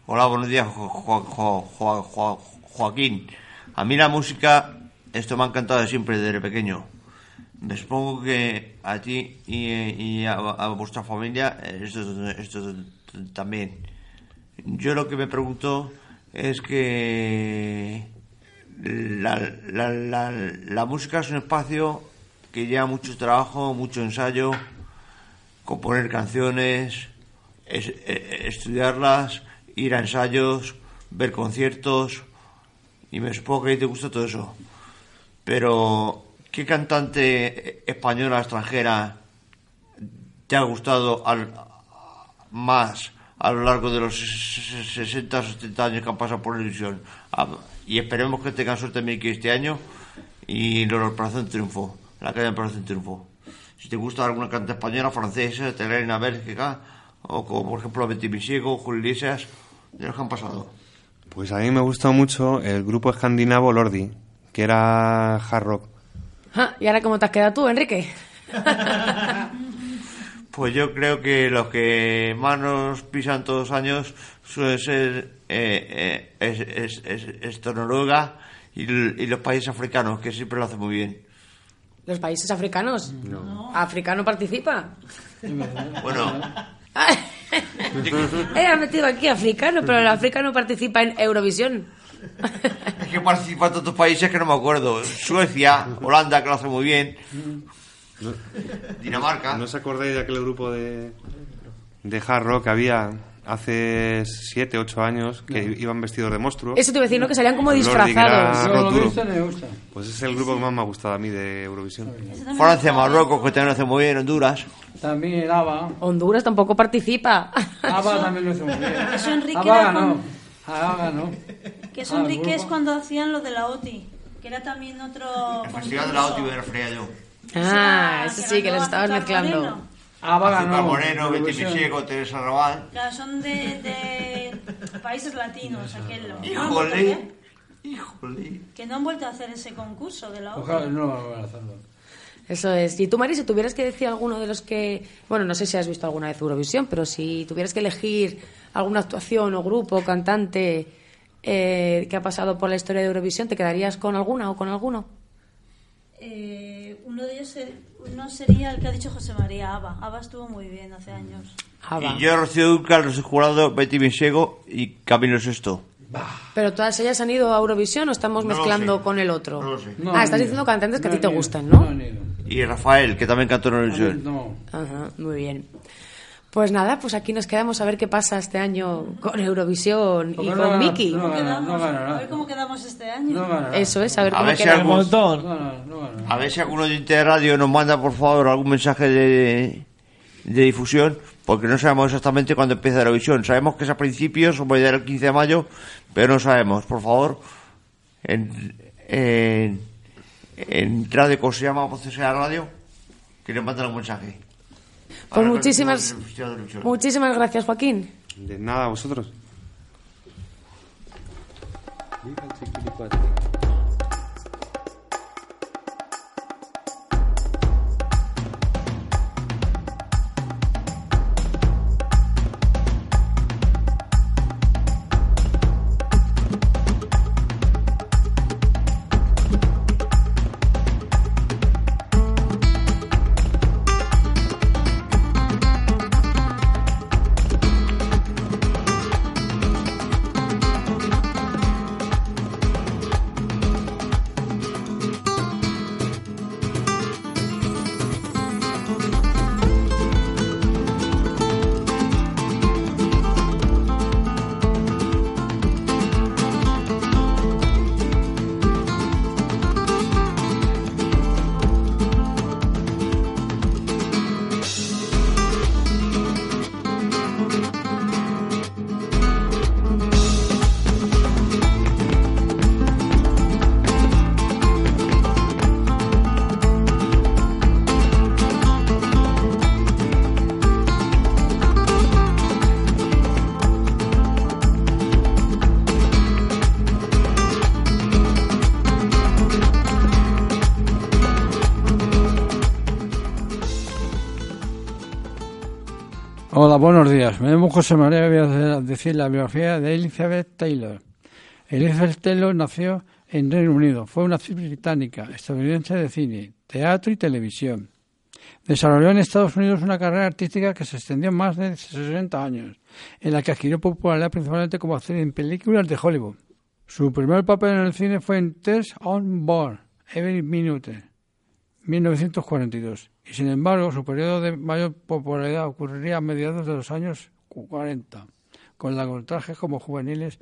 Hola, buenos días, Jo- Jo- Jo- Jo- Jo- Joaquín. A mí la música, esto me ha encantado siempre desde pequeño. Me supongo que a ti y, y a, a vuestra familia esto, esto también. Yo lo que me pregunto es que la, la, la, la música es un espacio que lleva mucho trabajo, mucho ensayo, componer canciones, es- eh, estudiarlas, ir a ensayos, ver conciertos, y me supongo que te gusta todo eso. Pero, ¿qué cantante española extranjera te ha gustado al- más a lo largo de los 60 o 70 años que han pasado por la televisión? Ah, Y esperemos que tengan suerte Miki este año y la Operación Triunfo, la calle de Operación Triunfo. Si te gusta alguna cantante española, francesa, italiana, bélgica, o como por ejemplo Betty Misiego, Julio Iglesias, de los que han pasado. Pues a mí me gustó mucho el grupo escandinavo Lordi, que era hard rock. Ja, ¿Y ahora cómo te has quedado tú, Enrique? Pues yo creo que los que más nos pisan todos los años suelen ser eh, eh, es, es, es- esto Noruega y, los países africanos, que siempre lo hacen muy bien. ¿Los países africanos? ¿Africano participa? Bueno, ha metido aquí africano, pero el africano participa en Eurovisión. es que participan tantos países que no me acuerdo. Suecia, Holanda, que lo hace muy bien. Dinamarca. ¿No os acordáis de aquel grupo de, de hard rock que había hace 7, 8 años que iban vestidos de monstruos? Eso te iba a decir, ¿no? Que salían como disfrazados. No, lo duro. visto ni me gusta. Pues es el grupo que más me ha gustado a mí de Eurovisión. Francia, Marruecos, que también lo hace muy bien. Honduras. También el ABBA. Honduras tampoco participa. ABBA también lo hizo muy bien. Eso Enrique ABBA ganó. Que eso Enrique es cuando hacían lo de la OTI, que era también otro. El Festival de la OTI me refería yo. Ah, Sí, eso que sí, que los estabas Azúcar mezclando. Moreno. ABBA Azúcar ganó. Moreno, Betty. Misiego, Teresa Raval. Claro, son de, de países latinos, aquello. ¿No han vuelto a Híjole. hacer? Híjole. Que no han vuelto a hacer ese concurso de la. Ojalá no lo van a hacerlo. Eso es. Y tú, Mari, si tuvieras que decir alguno de los que... Bueno, no sé si has visto alguna vez Eurovisión, pero si tuvieras que elegir alguna actuación o grupo, cantante eh, que ha pasado por la historia de Eurovisión, ¿te quedarías con alguna o con alguno? Eh, uno de ellos ser- uno sería el que ha dicho José María Aba. Aba estuvo muy bien hace años. Y yo, Rocío Dúrcal, los he jurado, Betty Binsego y Camilo Sesto. ¿Pero todas ellas han ido a Eurovisión o estamos No mezclando con el otro? No lo sé. No ah, estás diciendo cantantes que a No ti te gustan, ¿no? No. Y Rafael, que también cantó en Eurovisión. No. Ajá, muy bien. Pues nada, pues aquí nos quedamos a ver qué pasa este año con Eurovisión y no con Miki. no no A ver cómo quedamos este año. Eso es, a ver A cómo ver si queda. algún- No gana, no gana. A ver si algún oyente de radio nos manda, por favor, algún mensaje de, de difusión, porque no sabemos exactamente cuándo empieza Eurovisión. Sabemos que es a principios, o puede ser el 15 de mayo, pero no sabemos. Por favor, en, en, en radio, ¿cómo se llama? ¿Cómo se llama radio? Que nos manden un mensaje. Pues muchísimas, muchísimas gracias, Joaquín. De nada, a vosotros. Buenos días. Me llamo José María voy a decir la biografía de Elizabeth Taylor. Elizabeth Taylor nació en Reino Unido. Fue una actriz británica, estadounidense de cine, teatro y televisión. Desarrolló en Estados Unidos una carrera artística que se extendió más de 60 años, en la que adquirió popularidad principalmente como actriz en películas de Hollywood. Su primer papel en el cine fue en Test on Board, Every Minute, 1942. Y sin embargo, su periodo de mayor popularidad ocurriría a mediados de los años 40, con largometrajes como juveniles,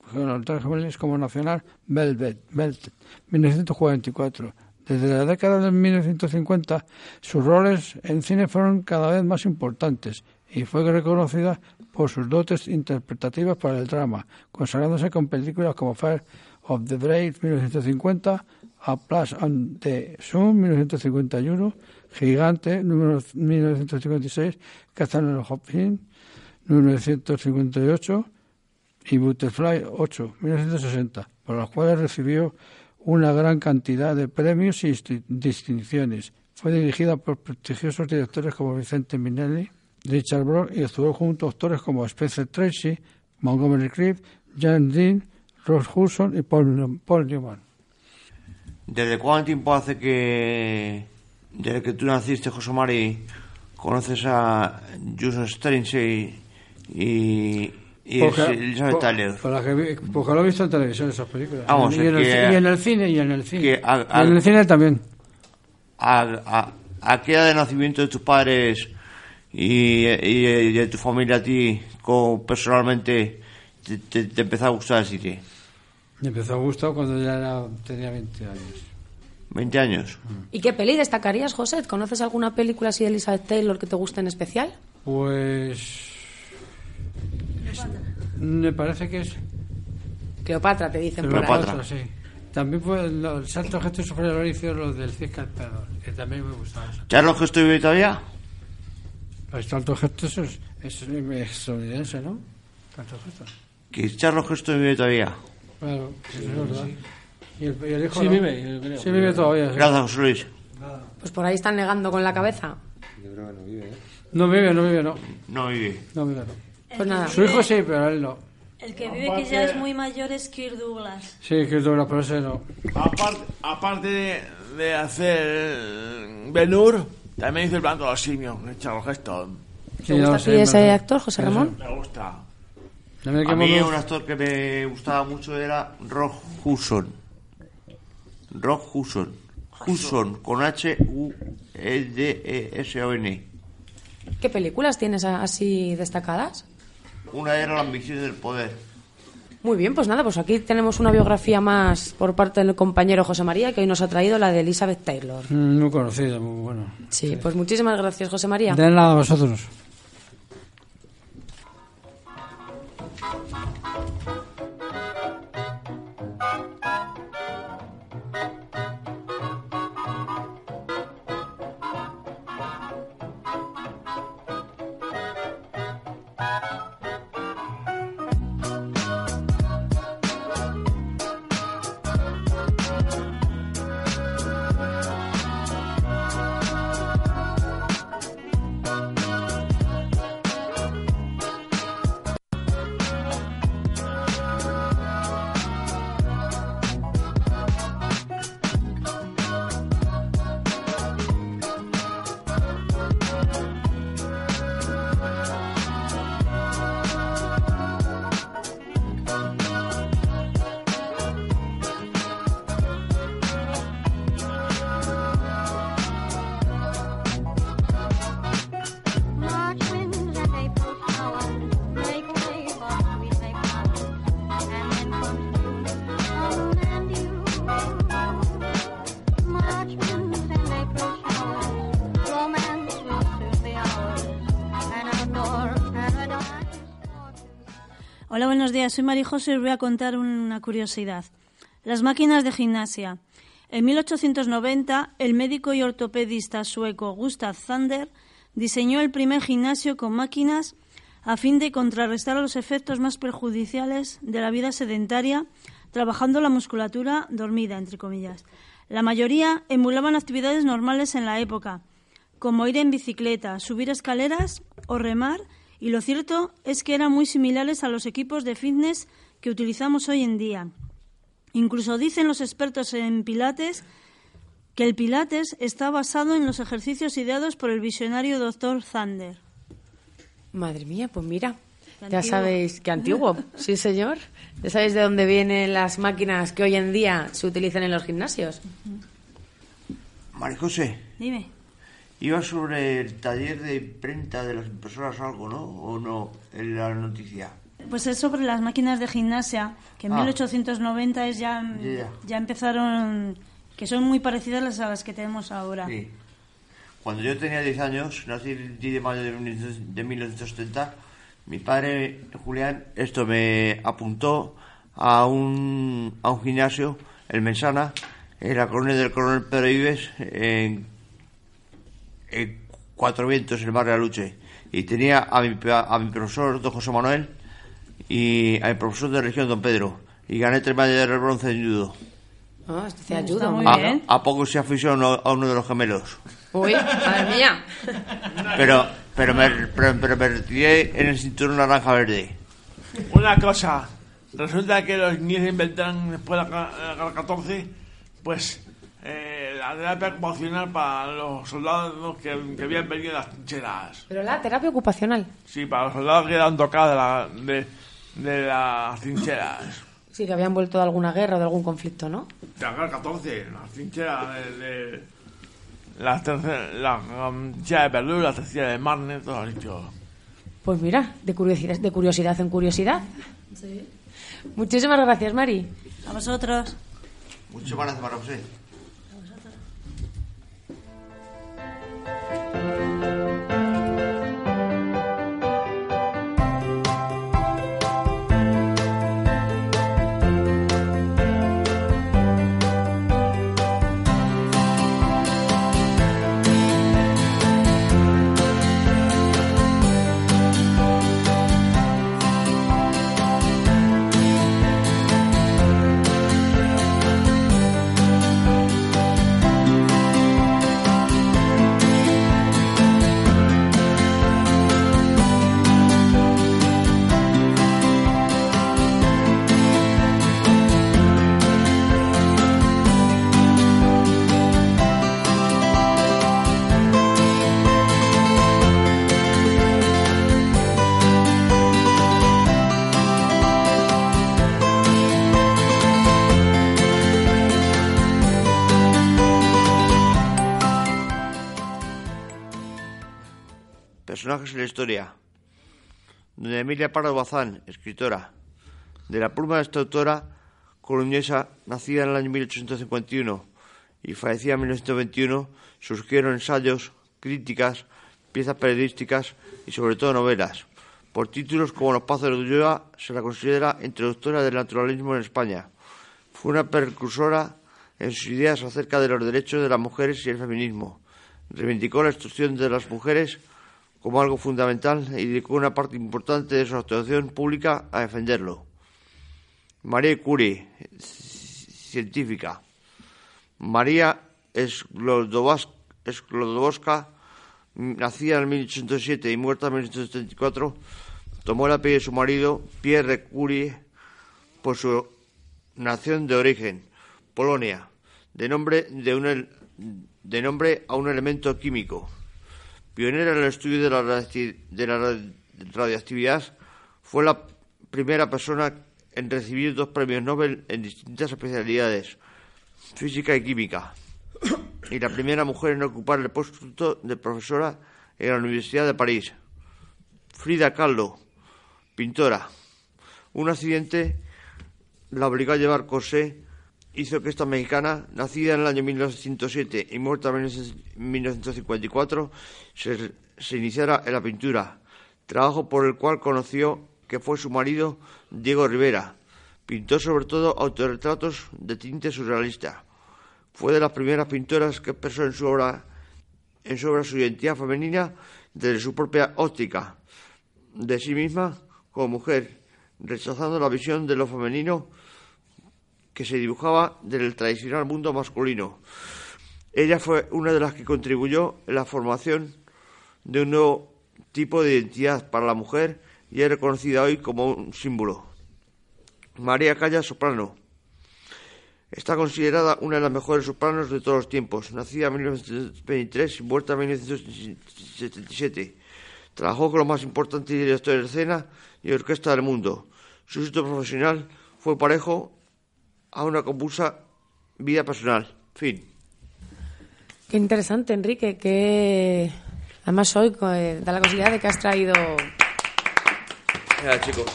juveniles como Nacional Velvet, Velvet, 1944. Desde la década de 1950, sus roles en cine fueron cada vez más importantes y fue reconocida por sus dotes interpretativas para el drama, consagrándose con películas como Fire of the Brave 1950, A Place on the Sun 1951, Gigante número 1956, Catherine Hopkins 1958 y Butterfly 8 1960, por las cuales recibió una gran cantidad de premios y disti- distinciones. Fue dirigida por prestigiosos directores como Vicente Minelli, Richard Brock y actuó junto a actores como Spencer Tracy, Montgomery Clift, Jan Dean, Ross Hudson y Paul, Paul Newman. ¿Desde cuánto tiempo hace que, desde que tú naciste, José Mari, conoces a Julian Strinsley y, y Porque- Elizabeth Taylor? que porque lo he visto en televisión esas películas. Vamos, y, en el, que- ci- y en el cine, y en el cine. a- y en el cine también. ¿A, a, a qué edad de nacimiento de tus padres y, y, y de tu familia a ti, como personalmente, te, te- te empezó a gustar el cine? Me empezó a gustar cuando ya era- tenía 20 años. ¿20 años? ¿Y qué peli destacarías, José? ¿Conoces alguna película así de Elizabeth Taylor que te guste en especial? Pues. es- me parece que es. Cleopatra, te dicen por ahí. Cleopatra, sí. También fue el Santo Gesto los del Cisca Emperador, que también me gustaba eso. ¿Charlos que estoy todavía? El Santo Gesto es, es, es estadounidense, ¿no? Santo Gesto. ¿Que Charlos estoy vive todavía? Claro, sí, es verdad. ¿Y el, y el hijo Sí, no? vive, yo creo. Sí, vive todavía. sí. Gracias, José Luis. Pues por ahí están negando con la cabeza. Yo creo que no vive, ¿eh? No vive, no vive, no. No vive. No vive, no. Pues nada. Su hijo sí, pero él no. El que vive que ya es muy mayor es Kirk Douglas. Sí, que dura, pero ese no. Aparte, aparte de, de hacer Benur, también hizo el blanco de los simios, de Charles Heston. ¿Te gusta a ti ese actor, José Ramón? Me gusta. A mí un actor que me gustaba mucho era Rock Hudson. Rock Hudson. Hudson, con E H-U-D-E-S-O-N. ¿Qué películas tienes así destacadas? Una era La ambición del poder. Muy bien, pues nada, pues aquí tenemos una biografía más por parte del compañero José María, que hoy nos ha traído la de Elizabeth Taylor. Mm, Muy conocido, muy bueno. Sí, pues muchísimas gracias, José María. De nada a vosotros. Buenos días. Soy Marijosa y os voy a contar una curiosidad. Las máquinas de gimnasia. En 1890, el médico y ortopedista sueco Gustav Zander diseñó el primer gimnasio con máquinas a fin de contrarrestar los efectos más perjudiciales de la vida sedentaria, trabajando la musculatura dormida, entre comillas. La mayoría emulaban actividades normales en la época, como ir en bicicleta, subir escaleras o remar, y lo cierto es que eran muy similares a los equipos de fitness que utilizamos hoy en día. Incluso dicen los expertos en pilates que el pilates está basado en los ejercicios ideados por el visionario Dr. Zander. Madre mía, pues mira, ya sabéis que antiguo, sí señor. Ya sabéis de dónde vienen las máquinas que hoy en día se utilizan en los gimnasios. María José, Dime. Iba sobre el taller de imprenta de las impresoras o algo, ¿no? ¿O no? En la noticia. Pues es sobre las máquinas de gimnasia, que en Ah. 1890 es ya, Ya, ya. empezaron, que son muy parecidas a las que tenemos ahora. Sí. Cuando yo tenía 10 años, nací el 10 de mayo de 1900 de 1970, mi padre, Julián, esto me apuntó a un, a un gimnasio, el Mensana, en la colonia del coronel Pedro Ives, en, en Cuatro Vientos, en el barrio de Aluche. Y tenía a mi, pa- a mi profesor, don José Manuel, y a mi profesor de religión, don Pedro. Y gané tres medallas de bronce en judo. Ah, esto te ayuda muy A, bien. a poco se aficionó a uno de los gemelos. Uy, madre mía. Pero, pero, me, pero, pero me retiré en el cinturón naranja verde. Una cosa, resulta que los niños inventaron después de la ca- la 14, pues eh, la terapia ocupacional para los soldados que, que habían venido de las trincheras. Pero la terapia ocupacional. Sí, para los soldados que eran tocados de, la, de, de las trincheras. Sí, que habían vuelto de alguna guerra o de algún conflicto, ¿no? De la 14, las trincheras de... de las terce- la trinchera de Perú, la tercera de Marne, todo dicho. Pues mira, de curiosidad, de curiosidad en curiosidad. Muchísimas gracias, Mari. A vosotros. Muchas gracias, María José. Personajes en la historia. Doña Emilia Pardo Bazán, escritora. De la pluma de esta autora coruñesa, nacida en el año 1851 y fallecida en 1921, surgieron ensayos, críticas, piezas periodísticas y sobre todo novelas. Por títulos como Los Pazos de Ulloa se la considera introductora del naturalismo en España. Fue una precursora en sus ideas acerca de los derechos de las mujeres y el feminismo. Reivindicó la instrucción de las mujeres como algo fundamental y dedicó una parte importante de su actuación pública a defenderlo. María Curie, científica. María Sklodowska, nacida en 1807 y muerta en 1834, tomó el apellido de su marido, Pierre Curie, por su nación de origen, Polonia, de nombre a un elemento químico. Pionera en el estudio de la, de la radioactividad, fue la primera persona en recibir dos premios Nobel en distintas especialidades, física y química, y la primera mujer en ocupar el puesto de profesora en la Universidad de París. Frida Kahlo, pintora. Un accidente la obligó a llevar corsé, hizo que esta mexicana, nacida en el año 1907 y muerta en 1954, se, iniciara en la pintura, trabajo por el cual conoció que fue su marido Diego Rivera. Pintó sobre todo autorretratos de tinte surrealista. Fue de las primeras pintoras que expresó en su obra, en su, obra su identidad femenina desde su propia óptica, de sí misma como mujer, rechazando la visión de lo femenino que se dibujaba del tradicional mundo masculino. Ella fue una de las que contribuyó en la formación de un nuevo tipo de identidad para la mujer y es reconocida hoy como un símbolo. María Calla Soprano. Está considerada una de las mejores sopranos de todos los tiempos. Nacida en 1923 y muerta en 1977. Trabajó con los más importantes directores de escena y orquesta del mundo. Su éxito profesional fue parejo a una convulsa vida personal. Fin. Qué interesante, Enrique. Que además hoy eh, da la casualidad de que has traído, Ya, chicos.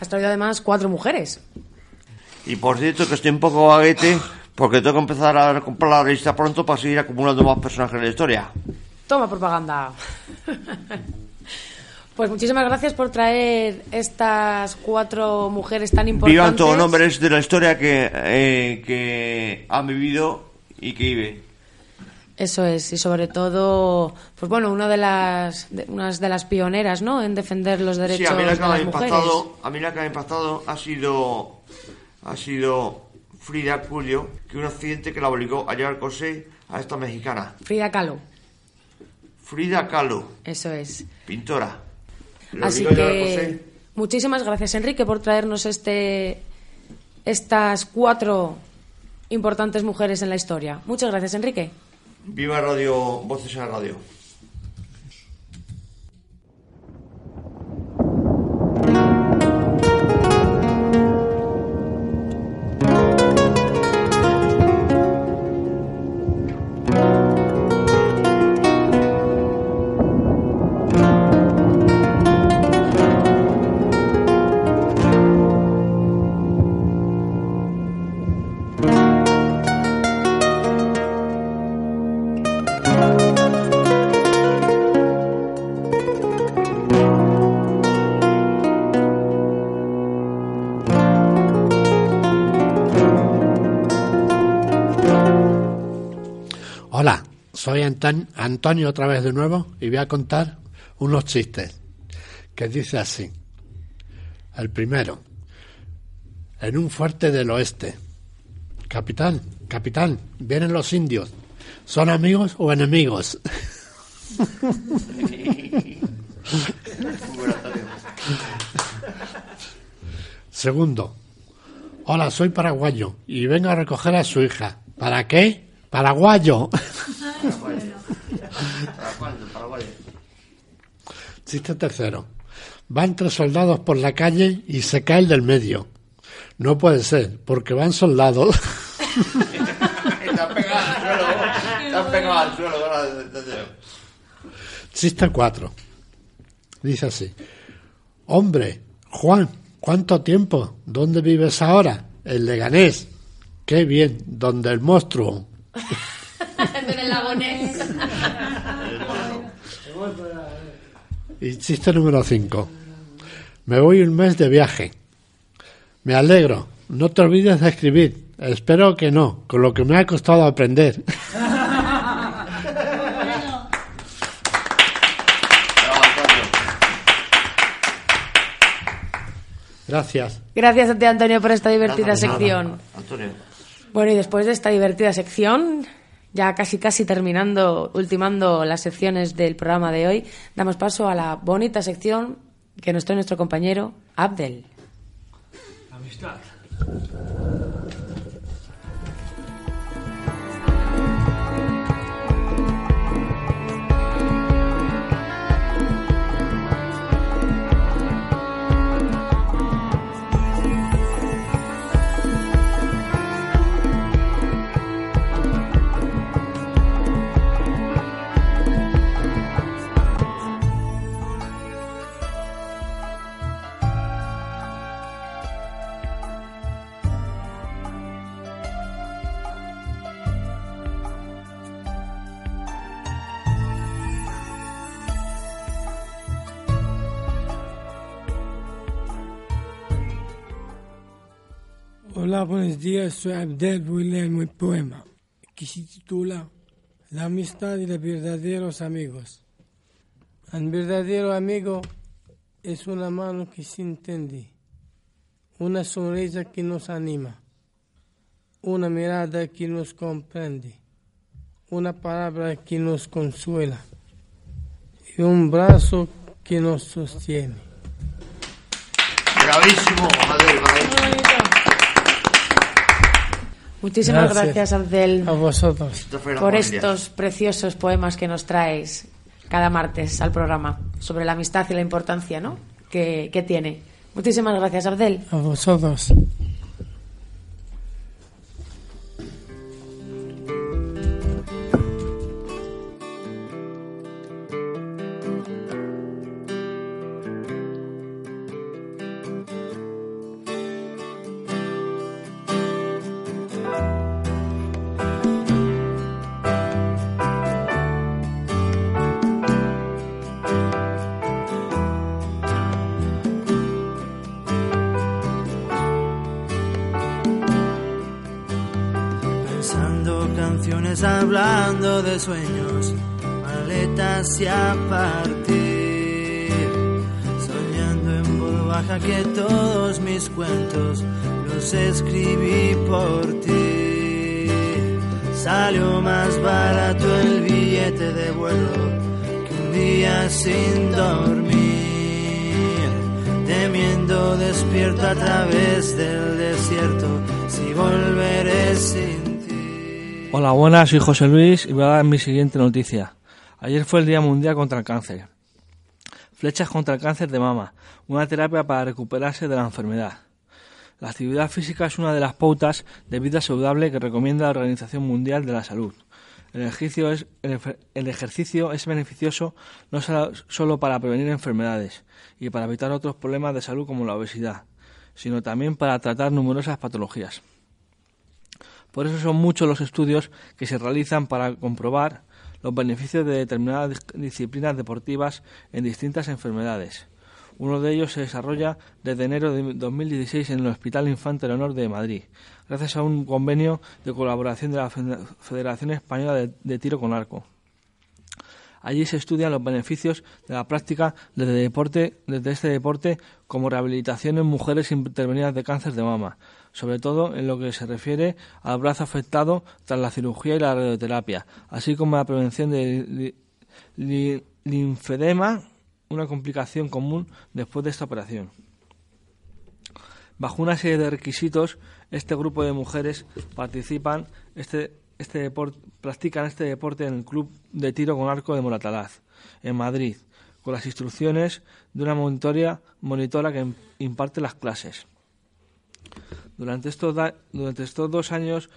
has traído además cuatro mujeres. Y por cierto que estoy un poco baguete porque tengo que empezar a comprar la lista pronto para seguir acumulando más personajes de la historia. Toma propaganda. Pues muchísimas gracias por traer estas cuatro mujeres tan importantes. Vivan todos nombres de la historia que, eh, que han vivido y que viven. Eso es, y sobre todo, pues bueno, una de las, de, unas de las pioneras, ¿no? En defender los derechos Sí, a mí la de que ha las mujeres. a mí la que me ha impactado ha sido, ha sido Frida Julio, que un accidente que la obligó a llevar corsé a esta mexicana. Frida Kahlo, Frida Kahlo, eso es. pintora. Así a que muchísimas gracias, Enrique, por traernos este, estas cuatro importantes mujeres en la historia. Muchas gracias, Enrique. Viva Radio, Voces en la Radio. Soy Anton- Antonio otra vez de nuevo y voy a contar unos chistes que dice así. El primero, en un fuerte del oeste. Capitán, capitán, vienen los indios. ¿Son amigos o enemigos? Segundo, hola, soy paraguayo y vengo a recoger a su hija. ¿Para qué? Paraguayo. Chiste tercero. Van tres soldados por la calle y se cae el del medio. No puede ser, porque van soldados. Al suelo, al suelo. Chiste 4. Dice así. Hombre, Juan, ¿cuánto tiempo? ¿Dónde vives ahora? El Leganés. Qué bien, donde el monstruo. en el lagonés. Y chiste número 5. Me voy un mes de viaje. Me alegro. No te olvides de escribir. Espero que no, con lo que me ha costado aprender. Gracias. Gracias a ti, Antonio, por esta divertida Gracias, sección. nada, Antonio. Bueno, y después de esta divertida sección, ya casi casi terminando, ultimando las secciones del programa de hoy, damos paso a la bonita sección que nos trae nuestro compañero Abdel. Amistad. Hola, buenos días. Soy Abdel. Leer mi poema que se titula La amistad y los verdaderos amigos. Un verdadero amigo es una mano que se entiende, una sonrisa que nos anima, una mirada que nos comprende, una palabra que nos consuela y un brazo que nos sostiene. Bravísimo. Muchísimas gracias, Gracias. Abdel, A vosotros. Esto por estos preciosos poemas que nos traes cada martes al programa sobre la amistad y la importancia ¿no? que, que tiene. Muchísimas gracias, Abdel. A vosotros. De sueños, maletas y a partir. Soñando en voz baja que todos mis cuentos los escribí por ti. Salió más barato el billete de vuelo que un día sin dormir. Temiendo despierto a través del desierto, si volveré sin Hola, buenas, soy José Luis y voy a dar mi siguiente noticia. Ayer fue el Día Mundial contra el Cáncer. Flechas contra el cáncer de mama, una terapia para recuperarse de la enfermedad. La actividad física es una de las pautas de vida saludable que recomienda la Organización Mundial de la Salud. El ejercicio es, el ejercicio es beneficioso no solo para prevenir enfermedades y para evitar otros problemas de salud como la obesidad, sino también para tratar numerosas patologías. Por eso son muchos los estudios que se realizan para comprobar los beneficios de determinadas dis- disciplinas deportivas en distintas enfermedades. Uno de ellos se desarrolla desde enero de 2016 en el Hospital Infante Leonor de Madrid, gracias a un convenio de colaboración de la Fe- Federación Española de, Tiro con Arco. Allí se estudian los beneficios de la práctica desde, desde este deporte como rehabilitación en mujeres intervenidas de cáncer de mama, sobre todo en lo que se refiere al brazo afectado tras la cirugía y la radioterapia, así como la prevención de li- li- linfedema, una complicación común después de esta operación. Bajo una serie de requisitos, este grupo de mujeres participan, este, este deporte, practican este deporte en el Club de Tiro con Arco de Moratalaz, en Madrid, con las instrucciones de una monitora que im- imparte las clases. Durante estos, dos años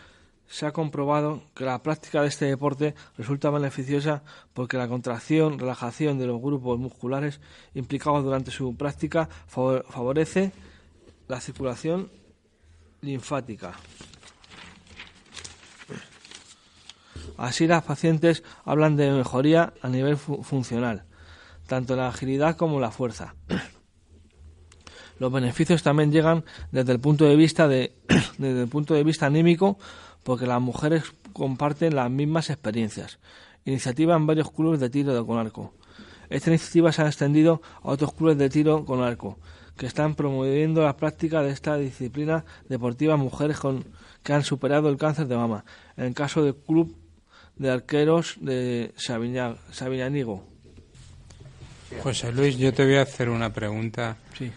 se ha comprobado que la práctica de este deporte resulta beneficiosa porque la contracción, relajación de los grupos musculares implicados durante su práctica favor- favorece la circulación linfática. Así las pacientes hablan de mejoría a nivel fu- funcional, tanto la agilidad como la fuerza. Los beneficios también llegan desde el punto de vista de desde el punto de vista anímico porque las mujeres comparten las mismas experiencias. Iniciativa en varios clubes de tiro con arco. Esta iniciativa se ha extendido a otros clubes de tiro con arco que están promoviendo la práctica de esta disciplina deportiva mujeres con, que han superado el cáncer de mama. En el caso del club de arqueros de Sabiña- Sabiñánigo. José Luis, yo te voy a hacer una pregunta. Sí.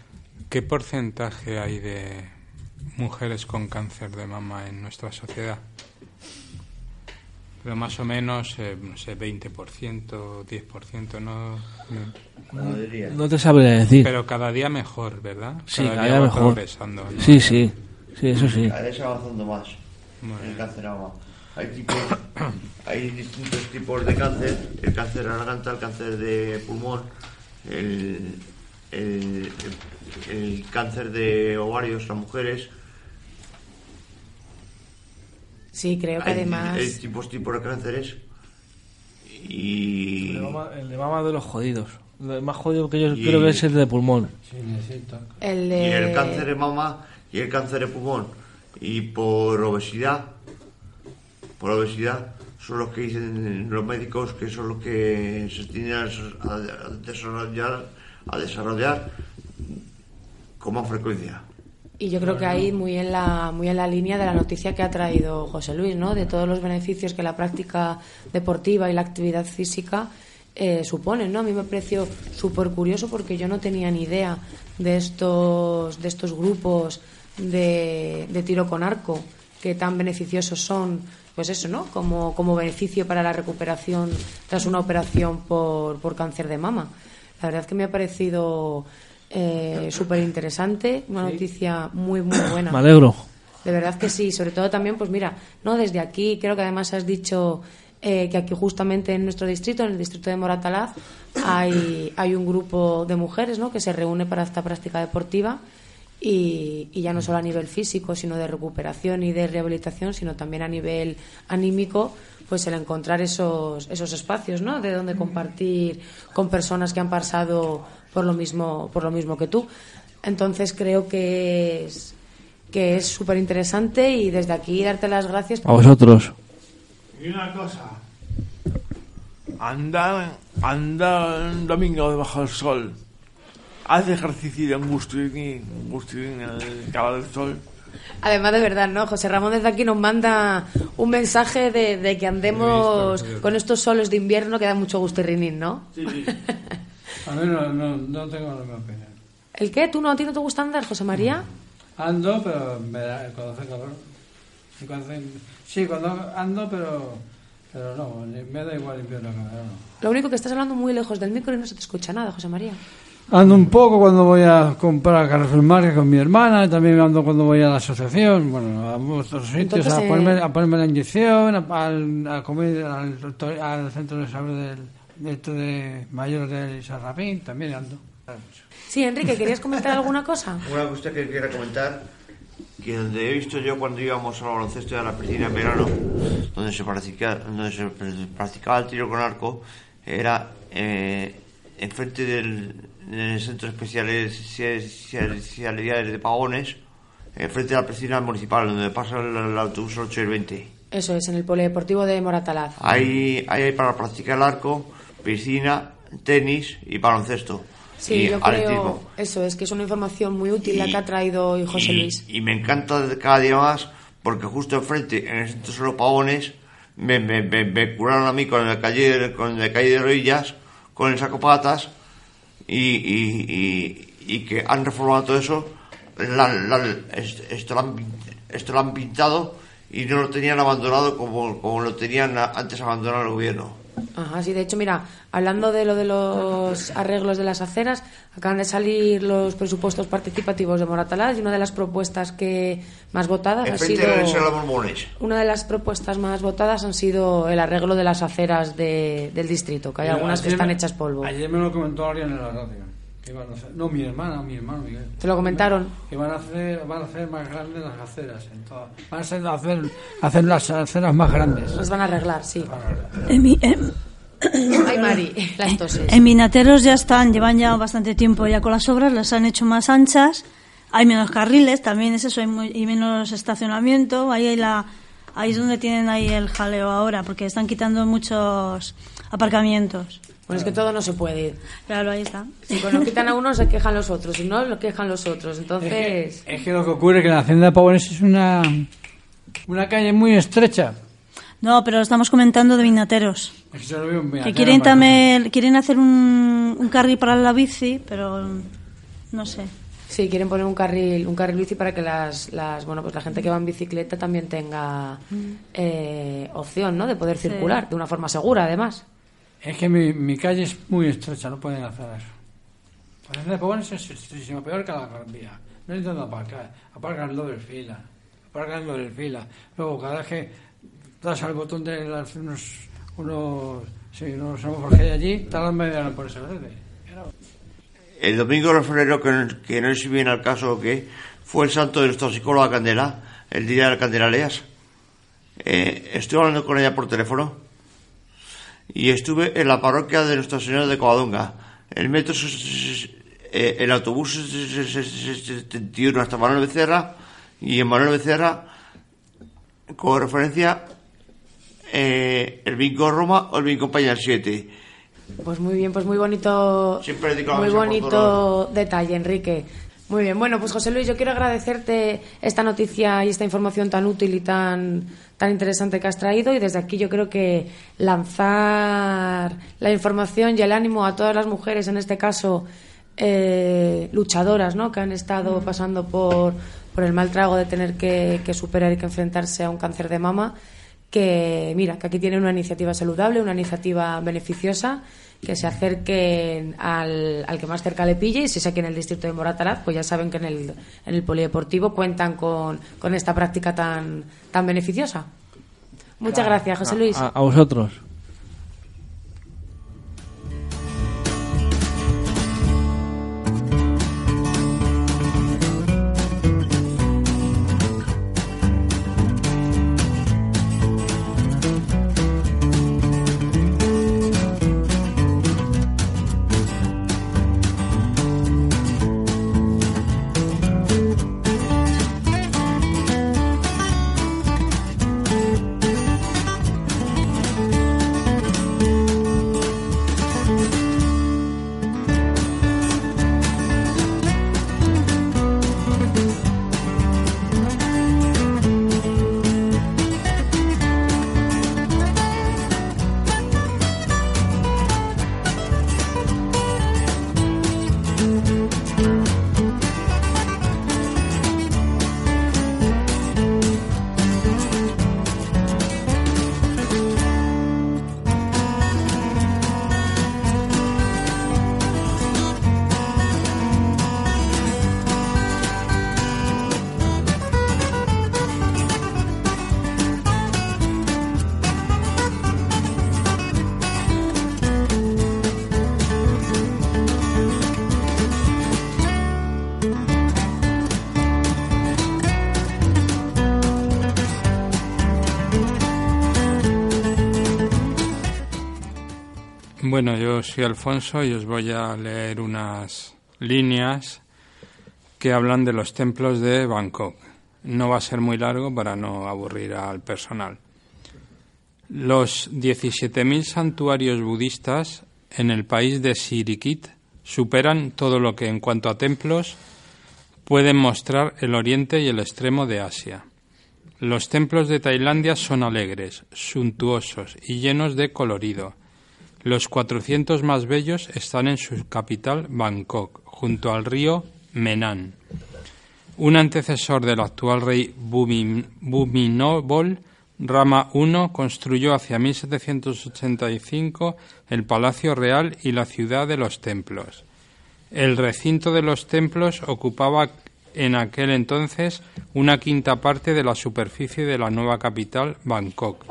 ¿Qué porcentaje hay de mujeres con cáncer de mama en nuestra sociedad? Pero más o menos, eh, no sé, 20%, 10%, no... no- No te sabré decir. Pero cada día mejor, ¿verdad? Sí, cada día mejor. progresando, ¿no? Sí, sí. Sí, eso sí. Cada vez avanzando más el cáncer de mama. Hay, tipos, hay distintos tipos de cáncer, el cáncer de garganta, el cáncer de pulmón, el, el, cáncer de ovarios, las mujeres. Sí, creo que Hay- además... Hay tipos, tipos de cánceres. Y... El de mama, el de mama de los jodidos. El más jodido que yo Y- creo que es el de pulmón. El Y el cáncer de mama y el cáncer de pulmón. Y por obesidad, por obesidad, son los que dicen los médicos que son los que se tienden a, a desarrollar, a desarrollar con más frecuencia. Y yo creo que ahí muy en la muy en la línea de la noticia que ha traído José Luis, ¿no? De todos los beneficios que la práctica deportiva y la actividad física eh, suponen, ¿no? A mí me pareció súper curioso porque yo no tenía ni idea de estos de estos grupos de, de tiro con arco que tan beneficiosos son, pues eso, ¿no? Como, como beneficio para la recuperación tras una operación por, por cáncer de mama. La verdad que me ha parecido eh, súper interesante, una noticia muy, muy buena. Me alegro. De verdad que sí, sobre todo también, pues mira, no desde aquí, creo que además has dicho eh, que aquí justamente en nuestro distrito, en el distrito de Moratalaz, hay, hay un grupo de mujeres ¿no? que se reúne para esta práctica deportiva y, y ya no solo a nivel físico, sino de recuperación y de rehabilitación, sino también a nivel anímico, pues el encontrar esos, esos espacios, ¿no? De donde compartir con personas que han pasado por lo mismo, por lo mismo que tú. Entonces creo que es que es súper interesante y desde aquí darte las gracias. A vosotros. Y una cosa. Anda, anda un domingo debajo del sol. Haz ejercicio en Gustirín, en el cabo del sol. Además, de verdad, ¿no? José Ramón desde aquí nos manda un mensaje de, de que andemos con estos soles de invierno que da mucho gusto y rinín, ¿no? Sí, sí. A mí no, no, no tengo la misma opinión. ¿El qué? ¿Tú no, a ti no te gusta andar, José María? Ando, pero me da, cuando hace calor. Y cuando hace- sí, cuando ando, pero, pero no, me da igual invierno que verano. Lo único que estás hablando muy lejos del micro y no se te escucha nada, José María. Ando un poco cuando voy a comprar a Carrefour Market con mi hermana, también ando cuando voy a la asociación, bueno, a otros sitios, Entonces, a, eh, ponerme, a ponerme la inyección, a, comer al, doctor- al centro de salud del, de, esto de mayores del Sarrapín, también ando. Sí, Enrique, ¿querías comentar alguna cosa? Una cuestión que quiera comentar, que donde he visto yo cuando íbamos al baloncesto a la piscina en verano, donde se practicaba, donde se practicaba el tiro con arco, era eh, enfrente del, del centro especial de especialidades de Pagones, enfrente de la piscina municipal, donde pasa el, el autobús 8 y el 20. Eso es, en el polideportivo de Moratalaz. Ahí, ahí hay para practicar el arco, piscina, tenis y baloncesto. Sí, y yo atletismo. creo, eso es, que es una información muy útil la que ha traído hoy José y, Luis. y me encanta cada día más porque justo enfrente, en el centro de los pavones, me, me, me, me curaron a mí con el calle, con el calle de rodillas, con el saco patas y, y, y, y que han reformado todo eso. Esto, lo han, esto lo han pintado y no lo tenían abandonado como, como lo tenían antes abandonado el gobierno. Ajá, sí, de hecho, mira, hablando de lo de los arreglos de las aceras, acaban de salir los presupuestos participativos de Moratalaz y una de las propuestas que más votadas ha sido de la Isla de los Borbones. una de las propuestas más votadas han sido el arreglo de las aceras de- del distrito, que hay Mira, algunas que están me- hechas polvo. Ayer me lo comentó alguien en la radio. Que iban a hacer, no, mi hermana, mi hermano Miguel. ¿Te lo comentaron? Que van a hacer, van a hacer más grandes las aceras. En toda- van a ser- hacer, hacer las aceras más grandes. Las van a arreglar, sí. En, mi- en- Ay, Mari, las toses. en Vinateros ya están, llevan ya bastante tiempo ya con las obras, las han hecho más anchas, hay menos carriles, también es eso, hay muy- y menos estacionamiento, ahí hay la, ahí es donde tienen ahí el jaleo ahora, porque están quitando muchos aparcamientos. Bueno, es que todo no se puede ir. Claro, ahí está. Si cuando quitan a uno se quejan los otros, si no, lo quejan los otros. Entonces, Es que lo que ocurre es que la hacienda de Pavones es una, una calle muy estrecha. No, pero estamos comentando de Vinateros. Es que se lo veo en Que quieren también, quieren hacer un, un carril para la bici, pero no sé. sí, quieren poner un carril, un carril bici para que las, las, bueno, pues la gente que va en bicicleta también tenga eh, opción, ¿no? De poder Sí. circular de una forma segura, además. Es que mi, mi calle es muy estrecha, no pueden hacer eso. La hacienda de es estrechísima, peor que la Gran Vía. No hay aparcar. Aparcan doble fila. Aparcan doble fila. Luego, cada vez que das al botón de las- unos, unos, sí, unos semáforos que hay allí, tardan media hora en ponerse verde. El domingo refrero, que, que no si viene al caso o qué, fue el santo de nuestra psicóloga Candela, el día de la Candelaleas. Eh, estuve hablando con ella por teléfono y estuve en la parroquia de Nuestra Señora de Covadonga. El metro, eh, el autobús se- se- se- se- se- 71 hasta Manuel Becerra y en Manuel Becerra, como referencia, eh, el Vinco Roma o el Vinco Pañal 7. Pues muy bien, pues muy bonito, muy bonito detalle, Enrique. Muy bien, bueno, pues José Luis, yo quiero agradecerte esta noticia y esta información tan útil y tan, tan interesante que has traído y desde aquí yo creo que lanzar la información y el ánimo a todas las mujeres, en este caso eh, luchadoras, ¿no? que han estado pasando por, por el mal trago de tener que, que superar y que enfrentarse a un cáncer de mama, que mira, que aquí tienen una iniciativa saludable, una iniciativa beneficiosa, que se acerquen al, al que más cerca le pille y si es aquí en el distrito de Moratalaz, pues ya saben que en el, en el polideportivo cuentan con, con esta práctica tan, tan beneficiosa. Muchas gracias, José Luis. A, a vosotros. Yo soy Alfonso y os voy a leer unas líneas que hablan de los templos de Bangkok. No va a ser muy largo para no aburrir al personal. Los 17.000 santuarios budistas en el país de Sirikit superan todo lo que en cuanto a templos pueden mostrar el oriente y el extremo de Asia. Los templos de Tailandia son alegres, suntuosos y llenos de colorido. Los 400 más bellos están en su capital, Bangkok, junto al río Menan. Un antecesor del actual rey Bumi- Bhumibol Rama I construyó hacia 1785 el Palacio Real y la ciudad de los templos. El recinto de los templos ocupaba en aquel entonces una quinta parte de la superficie de la nueva capital, Bangkok.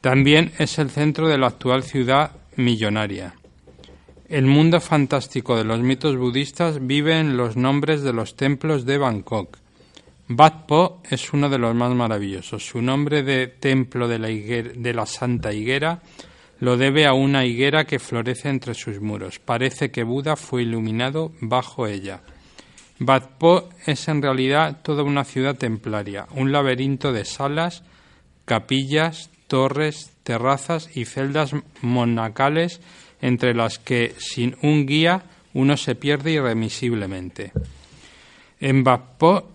También es el centro de la actual ciudad millonaria. El mundo fantástico de los mitos budistas vive en los nombres de los templos de Bangkok. Wat Po es uno de los más maravillosos. Su nombre de templo de la, Santa Higuera lo debe a una higuera que florece entre sus muros. Parece que Buda fue iluminado bajo ella. Wat Po es en realidad toda una ciudad templaria, un laberinto de salas, capillas, torres, terrazas y celdas monacales entre las que, sin un guía, uno se pierde irremisiblemente. En Po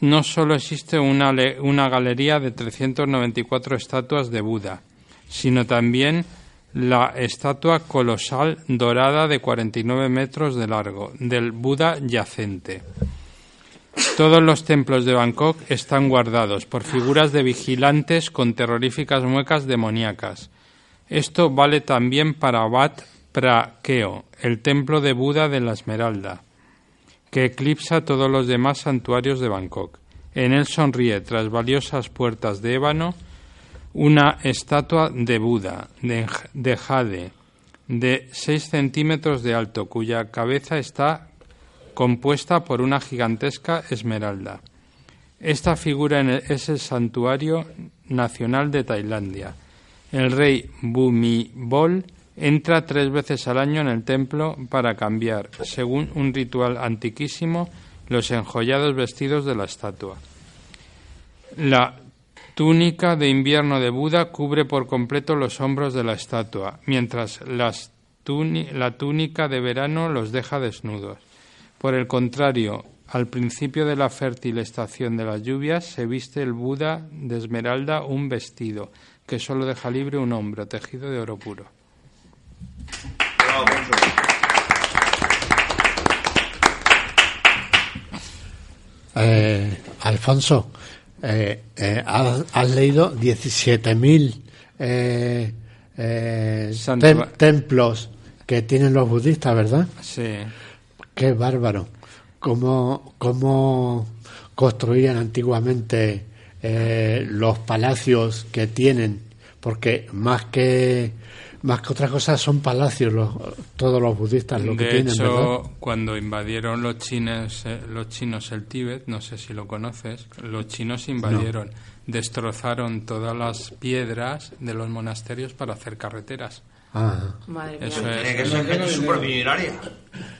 no solo existe una galería de 394 estatuas de Buda, sino también la estatua colosal dorada de 49 metros de largo del Buda yacente. Todos los templos de Bangkok están guardados por figuras de vigilantes con terroríficas muecas demoníacas. Esto vale también para Wat Prakeo, el templo de Buda de la Esmeralda, que eclipsa todos los demás santuarios de Bangkok. En él sonríe, tras valiosas puertas de ébano, una estatua de Buda, de, de jade, de 6 centímetros de alto, cuya cabeza está compuesta por una gigantesca esmeralda. Esta figura es el santuario nacional de Tailandia. El rey Bhumibol entra tres veces al año en el templo para cambiar, según un ritual antiquísimo, los enjollados vestidos de la estatua. La túnica de invierno de Buda cubre por completo los hombros de la estatua, mientras la túnica de verano los deja desnudos. Por el contrario, al principio de la fértil estación de las lluvias se viste el Buda de esmeralda un vestido que solo deja libre un hombro tejido de oro puro. Eh, Alfonso, eh, eh, has, has leído 17.000 eh, eh, tem- templos que tienen los budistas, ¿verdad? Sí. Qué bárbaro. ¿Cómo, cómo construían antiguamente eh, los palacios que tienen? Porque más que más que otra cosa son palacios los, todos los budistas lo que de tienen, hecho, ¿verdad? cuando invadieron los chinos, eh, los chinos el Tíbet, no sé si lo conoces, los chinos invadieron, destrozaron todas las piedras de los monasterios para hacer carreteras. Ajá. Madre mía. Eso Tiene es. que ser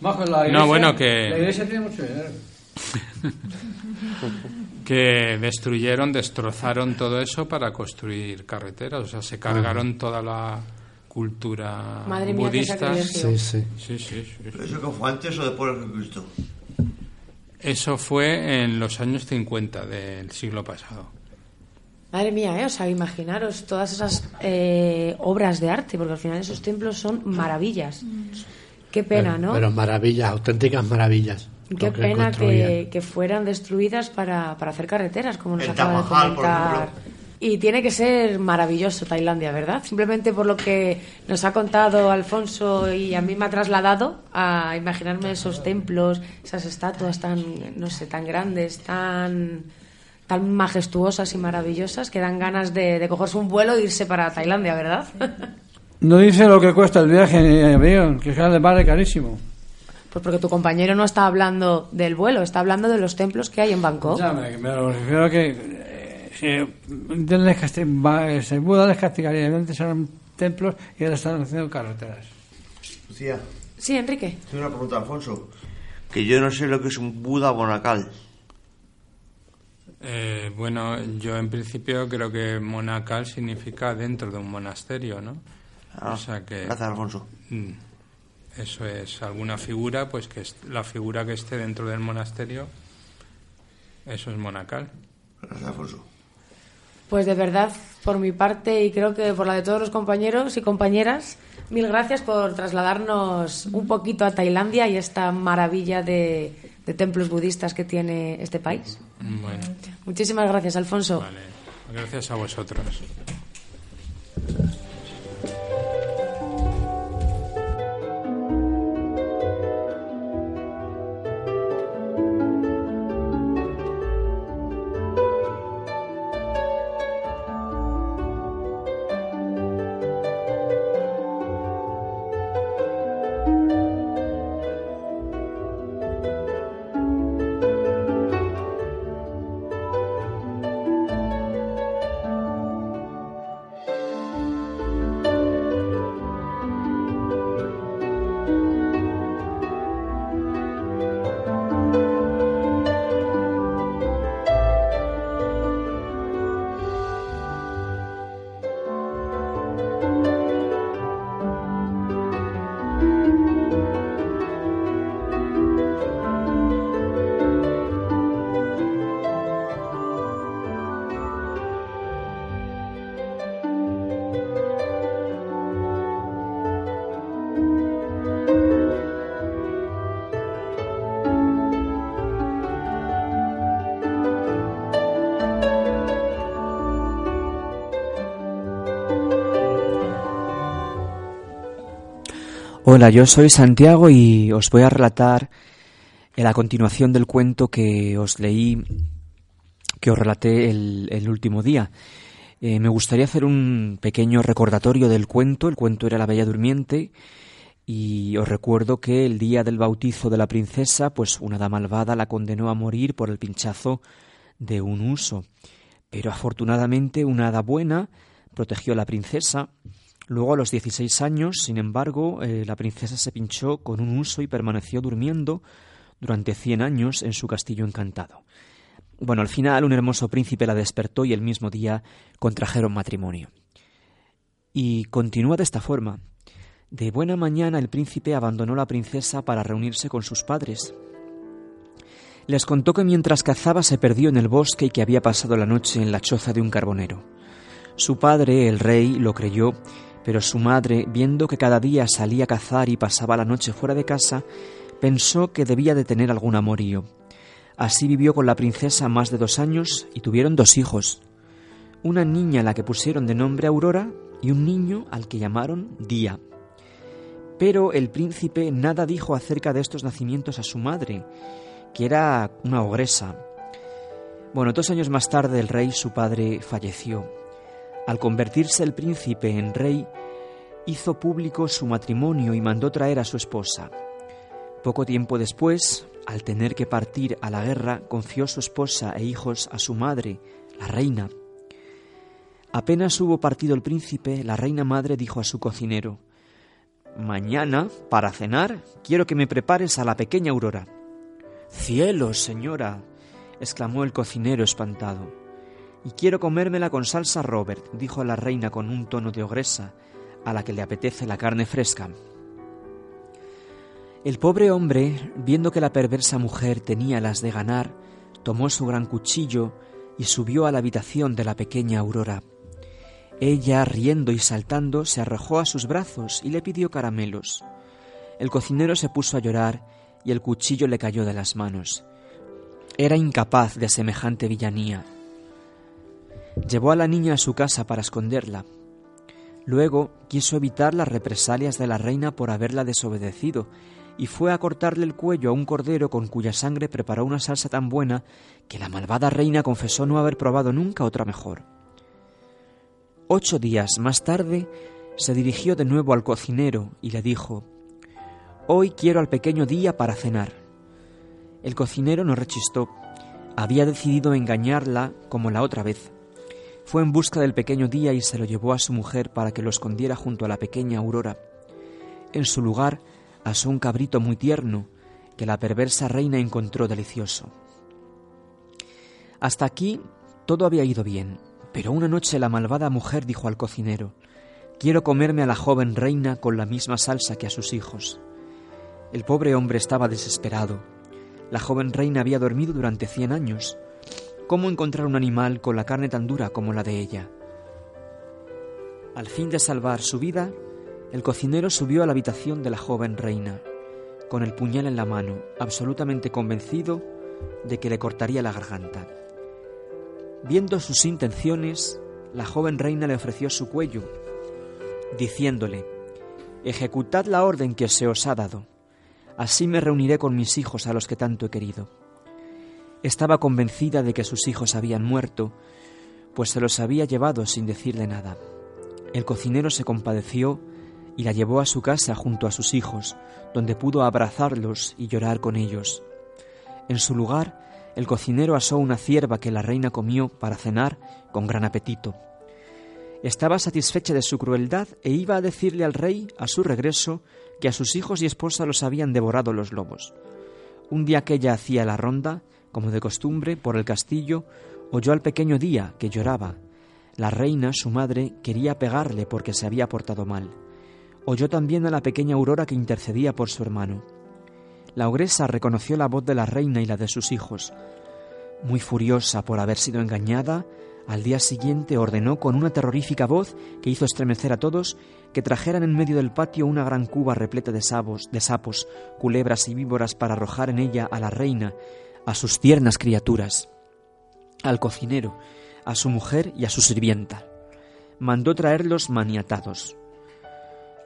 Bajo la No, iglesia- bueno, que- La iglesia tiene mucho dinero. que destruyeron, destrozaron todo eso para construir carreteras, o sea, se cargaron toda la cultura Madre mía, budista. Sí, sí. Sí, sí, sí. ¿Pero eso que fue antes o después de Cristo? Eso fue en los años 50 del siglo pasado. Madre mía, ¿eh? o sea, imaginaros todas esas eh, obras de arte, porque al final esos templos son maravillas. Qué pena, pero, ¿no? pero maravillas, auténticas maravillas. Qué que pena que, que fueran destruidas para, para hacer carreteras, como nos El acaba de comentar. Y tiene que ser maravilloso Tailandia, ¿verdad? Simplemente por lo que nos ha contado Alfonso y a mí me ha trasladado a imaginarme esos templos, esas estatuas tan, no sé, tan grandes, tan, tan majestuosas y maravillosas que dan ganas de, de cogerse un vuelo e irse para Tailandia, ¿verdad? No dice lo que cuesta el viaje en avión, que vale, vale carísimo. Pues porque tu compañero no está hablando del vuelo, está hablando de los templos que hay en Bangkok. Ya, me, me lo refiero a que eh, si eh, se Buda les castigaría, antes eran templos y ahora están haciendo carreteras. Lucía, Sí, Enrique. tengo una pregunta, Alfonso. Que yo no sé lo que es un Buda monacal. Eh, bueno, yo en principio creo que monacal significa dentro de un monasterio, ¿no? Ah, o sea que gracias, Alfonso. Mm, Eso es alguna figura, pues que es- la figura que esté dentro del monasterio, eso es monacal. Gracias, Alfonso. Pues de verdad, por mi parte y creo que por la de todos los compañeros y compañeras, mil gracias por trasladarnos un poquito a Tailandia y esta maravilla de, de templos budistas que tiene este país. Bueno, Muchísimas gracias, Alfonso. vale. Gracias a vosotros. Hola, yo soy Santiago y os voy a relatar en la continuación del cuento que os leí, que os relaté el, el último día. Eh, me gustaría hacer un pequeño recordatorio del cuento. El cuento era La Bella Durmiente y os recuerdo que el día del bautizo de la princesa, pues una hada malvada la condenó a morir por el pinchazo de un uso. Pero afortunadamente una hada buena protegió a la princesa Luego, a los 16 años, sin embargo, eh, la princesa se pinchó con un uso y permaneció durmiendo durante 100 años en su castillo encantado. Bueno, al final un hermoso príncipe la despertó y el mismo día contrajeron matrimonio. Y continúa de esta forma. De buena mañana el príncipe abandonó la princesa para reunirse con sus padres. Les contó que mientras cazaba se perdió en el bosque y que había pasado la noche en la choza de un carbonero. Su padre, el rey, lo creyó pero su madre, viendo que cada día salía a cazar y pasaba la noche fuera de casa, pensó que debía de tener algún amorío. Así vivió con la princesa más de dos años y tuvieron dos hijos. Una niña a la que pusieron de nombre Aurora y un niño al que llamaron Día. Pero el príncipe nada dijo acerca de estos nacimientos a su madre, que era una ogresa. Bueno, dos años más tarde el rey, su padre, falleció. Al convertirse el príncipe en rey, hizo público su matrimonio y mandó traer a su esposa. Poco tiempo después, al tener que partir a la guerra, confió su esposa e hijos a su madre, la reina. Apenas hubo partido el príncipe, la reina madre dijo a su cocinero, Mañana, para cenar, quiero que me prepares a la pequeña Aurora. Cielos, señora, exclamó el cocinero espantado. Y quiero comérmela con salsa Robert, dijo la reina con un tono de ogresa, a la que le apetece la carne fresca. El pobre hombre, viendo que la perversa mujer tenía las de ganar, tomó su gran cuchillo y subió a la habitación de la pequeña Aurora. Ella, riendo y saltando, se arrojó a sus brazos y le pidió caramelos. El cocinero se puso a llorar y el cuchillo le cayó de las manos. Era incapaz de semejante villanía. Llevó a la niña a su casa para esconderla. Luego quiso evitar las represalias de la reina por haberla desobedecido y fue a cortarle el cuello a un cordero con cuya sangre preparó una salsa tan buena que la malvada reina confesó no haber probado nunca otra mejor. Ocho días más tarde se dirigió de nuevo al cocinero y le dijo Hoy quiero al pequeño día para cenar. El cocinero no rechistó. Había decidido engañarla como la otra vez. Fue en busca del pequeño día y se lo llevó a su mujer para que lo escondiera junto a la pequeña Aurora. En su lugar asó un cabrito muy tierno que la perversa reina encontró delicioso. Hasta aquí todo había ido bien, pero una noche la malvada mujer dijo al cocinero Quiero comerme a la joven reina con la misma salsa que a sus hijos. El pobre hombre estaba desesperado. La joven reina había dormido durante cien años. ¿Cómo encontrar un animal con la carne tan dura como la de ella? Al fin de salvar su vida, el cocinero subió a la habitación de la joven reina, con el puñal en la mano, absolutamente convencido de que le cortaría la garganta. Viendo sus intenciones, la joven reina le ofreció su cuello, diciéndole, Ejecutad la orden que se os ha dado. Así me reuniré con mis hijos a los que tanto he querido. Estaba convencida de que sus hijos habían muerto, pues se los había llevado sin decirle nada. El cocinero se compadeció y la llevó a su casa junto a sus hijos, donde pudo abrazarlos y llorar con ellos. En su lugar, el cocinero asó una cierva que la reina comió para cenar con gran apetito. Estaba satisfecha de su crueldad e iba a decirle al rey, a su regreso, que a sus hijos y esposa los habían devorado los lobos. Un día que ella hacía la ronda, como de costumbre, por el castillo, oyó al pequeño Día, que lloraba. La reina, su madre, quería pegarle porque se había portado mal. Oyó también a la pequeña Aurora que intercedía por su hermano. La ogresa reconoció la voz de la reina y la de sus hijos. Muy furiosa por haber sido engañada, al día siguiente ordenó con una terrorífica voz que hizo estremecer a todos que trajeran en medio del patio una gran cuba repleta de sapos, de sapos, culebras y víboras para arrojar en ella a la reina, a sus tiernas criaturas, al cocinero, a su mujer y a su sirvienta. Mandó traerlos maniatados.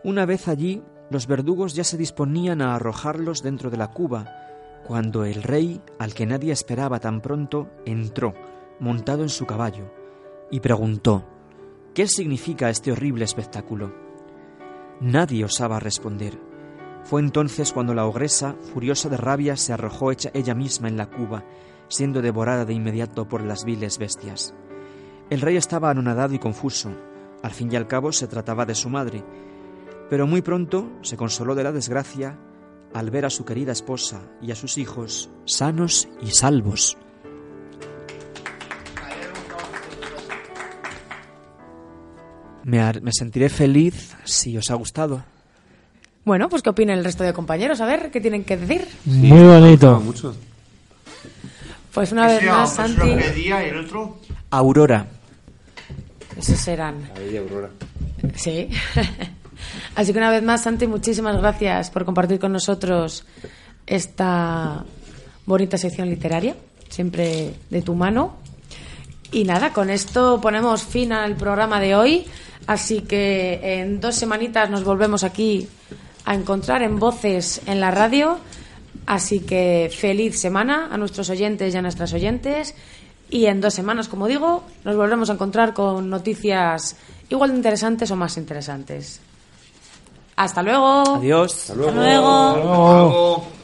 Una vez allí, los verdugos ya se disponían a arrojarlos dentro de la cuba, cuando el rey, al que nadie esperaba tan pronto, entró, montado en su caballo, y preguntó ¿Qué significa este horrible espectáculo? Nadie osaba responder. Fue entonces cuando la ogresa, furiosa de rabia, se arrojó hecha ella misma en la cuba, siendo devorada de inmediato por las viles bestias. El rey estaba anonadado y confuso. Al fin y al cabo se trataba de su madre, pero muy pronto se consoló de la desgracia al ver a su querida esposa y a sus hijos sanos y salvos. Me, me sentiré feliz si os ha gustado. Bueno, pues ¿qué opina el resto de compañeros? A ver, ¿qué tienen que decir? Muy bonito. Pues una vez más, a- Santi. ¿Qué día y el otro? Aurora. Esos serán. Ahí, Aurora. Sí. Así que una vez más, Santi, muchísimas gracias por compartir con nosotros esta bonita sección literaria, siempre de tu mano. Y nada, con esto ponemos fin al programa de hoy. Así que en dos semanitas nos volvemos aquí a encontrar en Voces en la radio. Así que feliz semana a nuestros oyentes y a nuestras oyentes. Y en dos semanas, como digo, nos volvemos a encontrar con noticias igual de interesantes o más interesantes. Hasta luego. Adiós. Hasta luego. Abre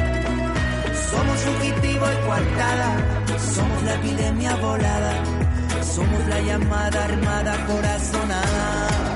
Somos fugitivo y coartada, somos la epidemia volada, somos la llamada armada corazonada.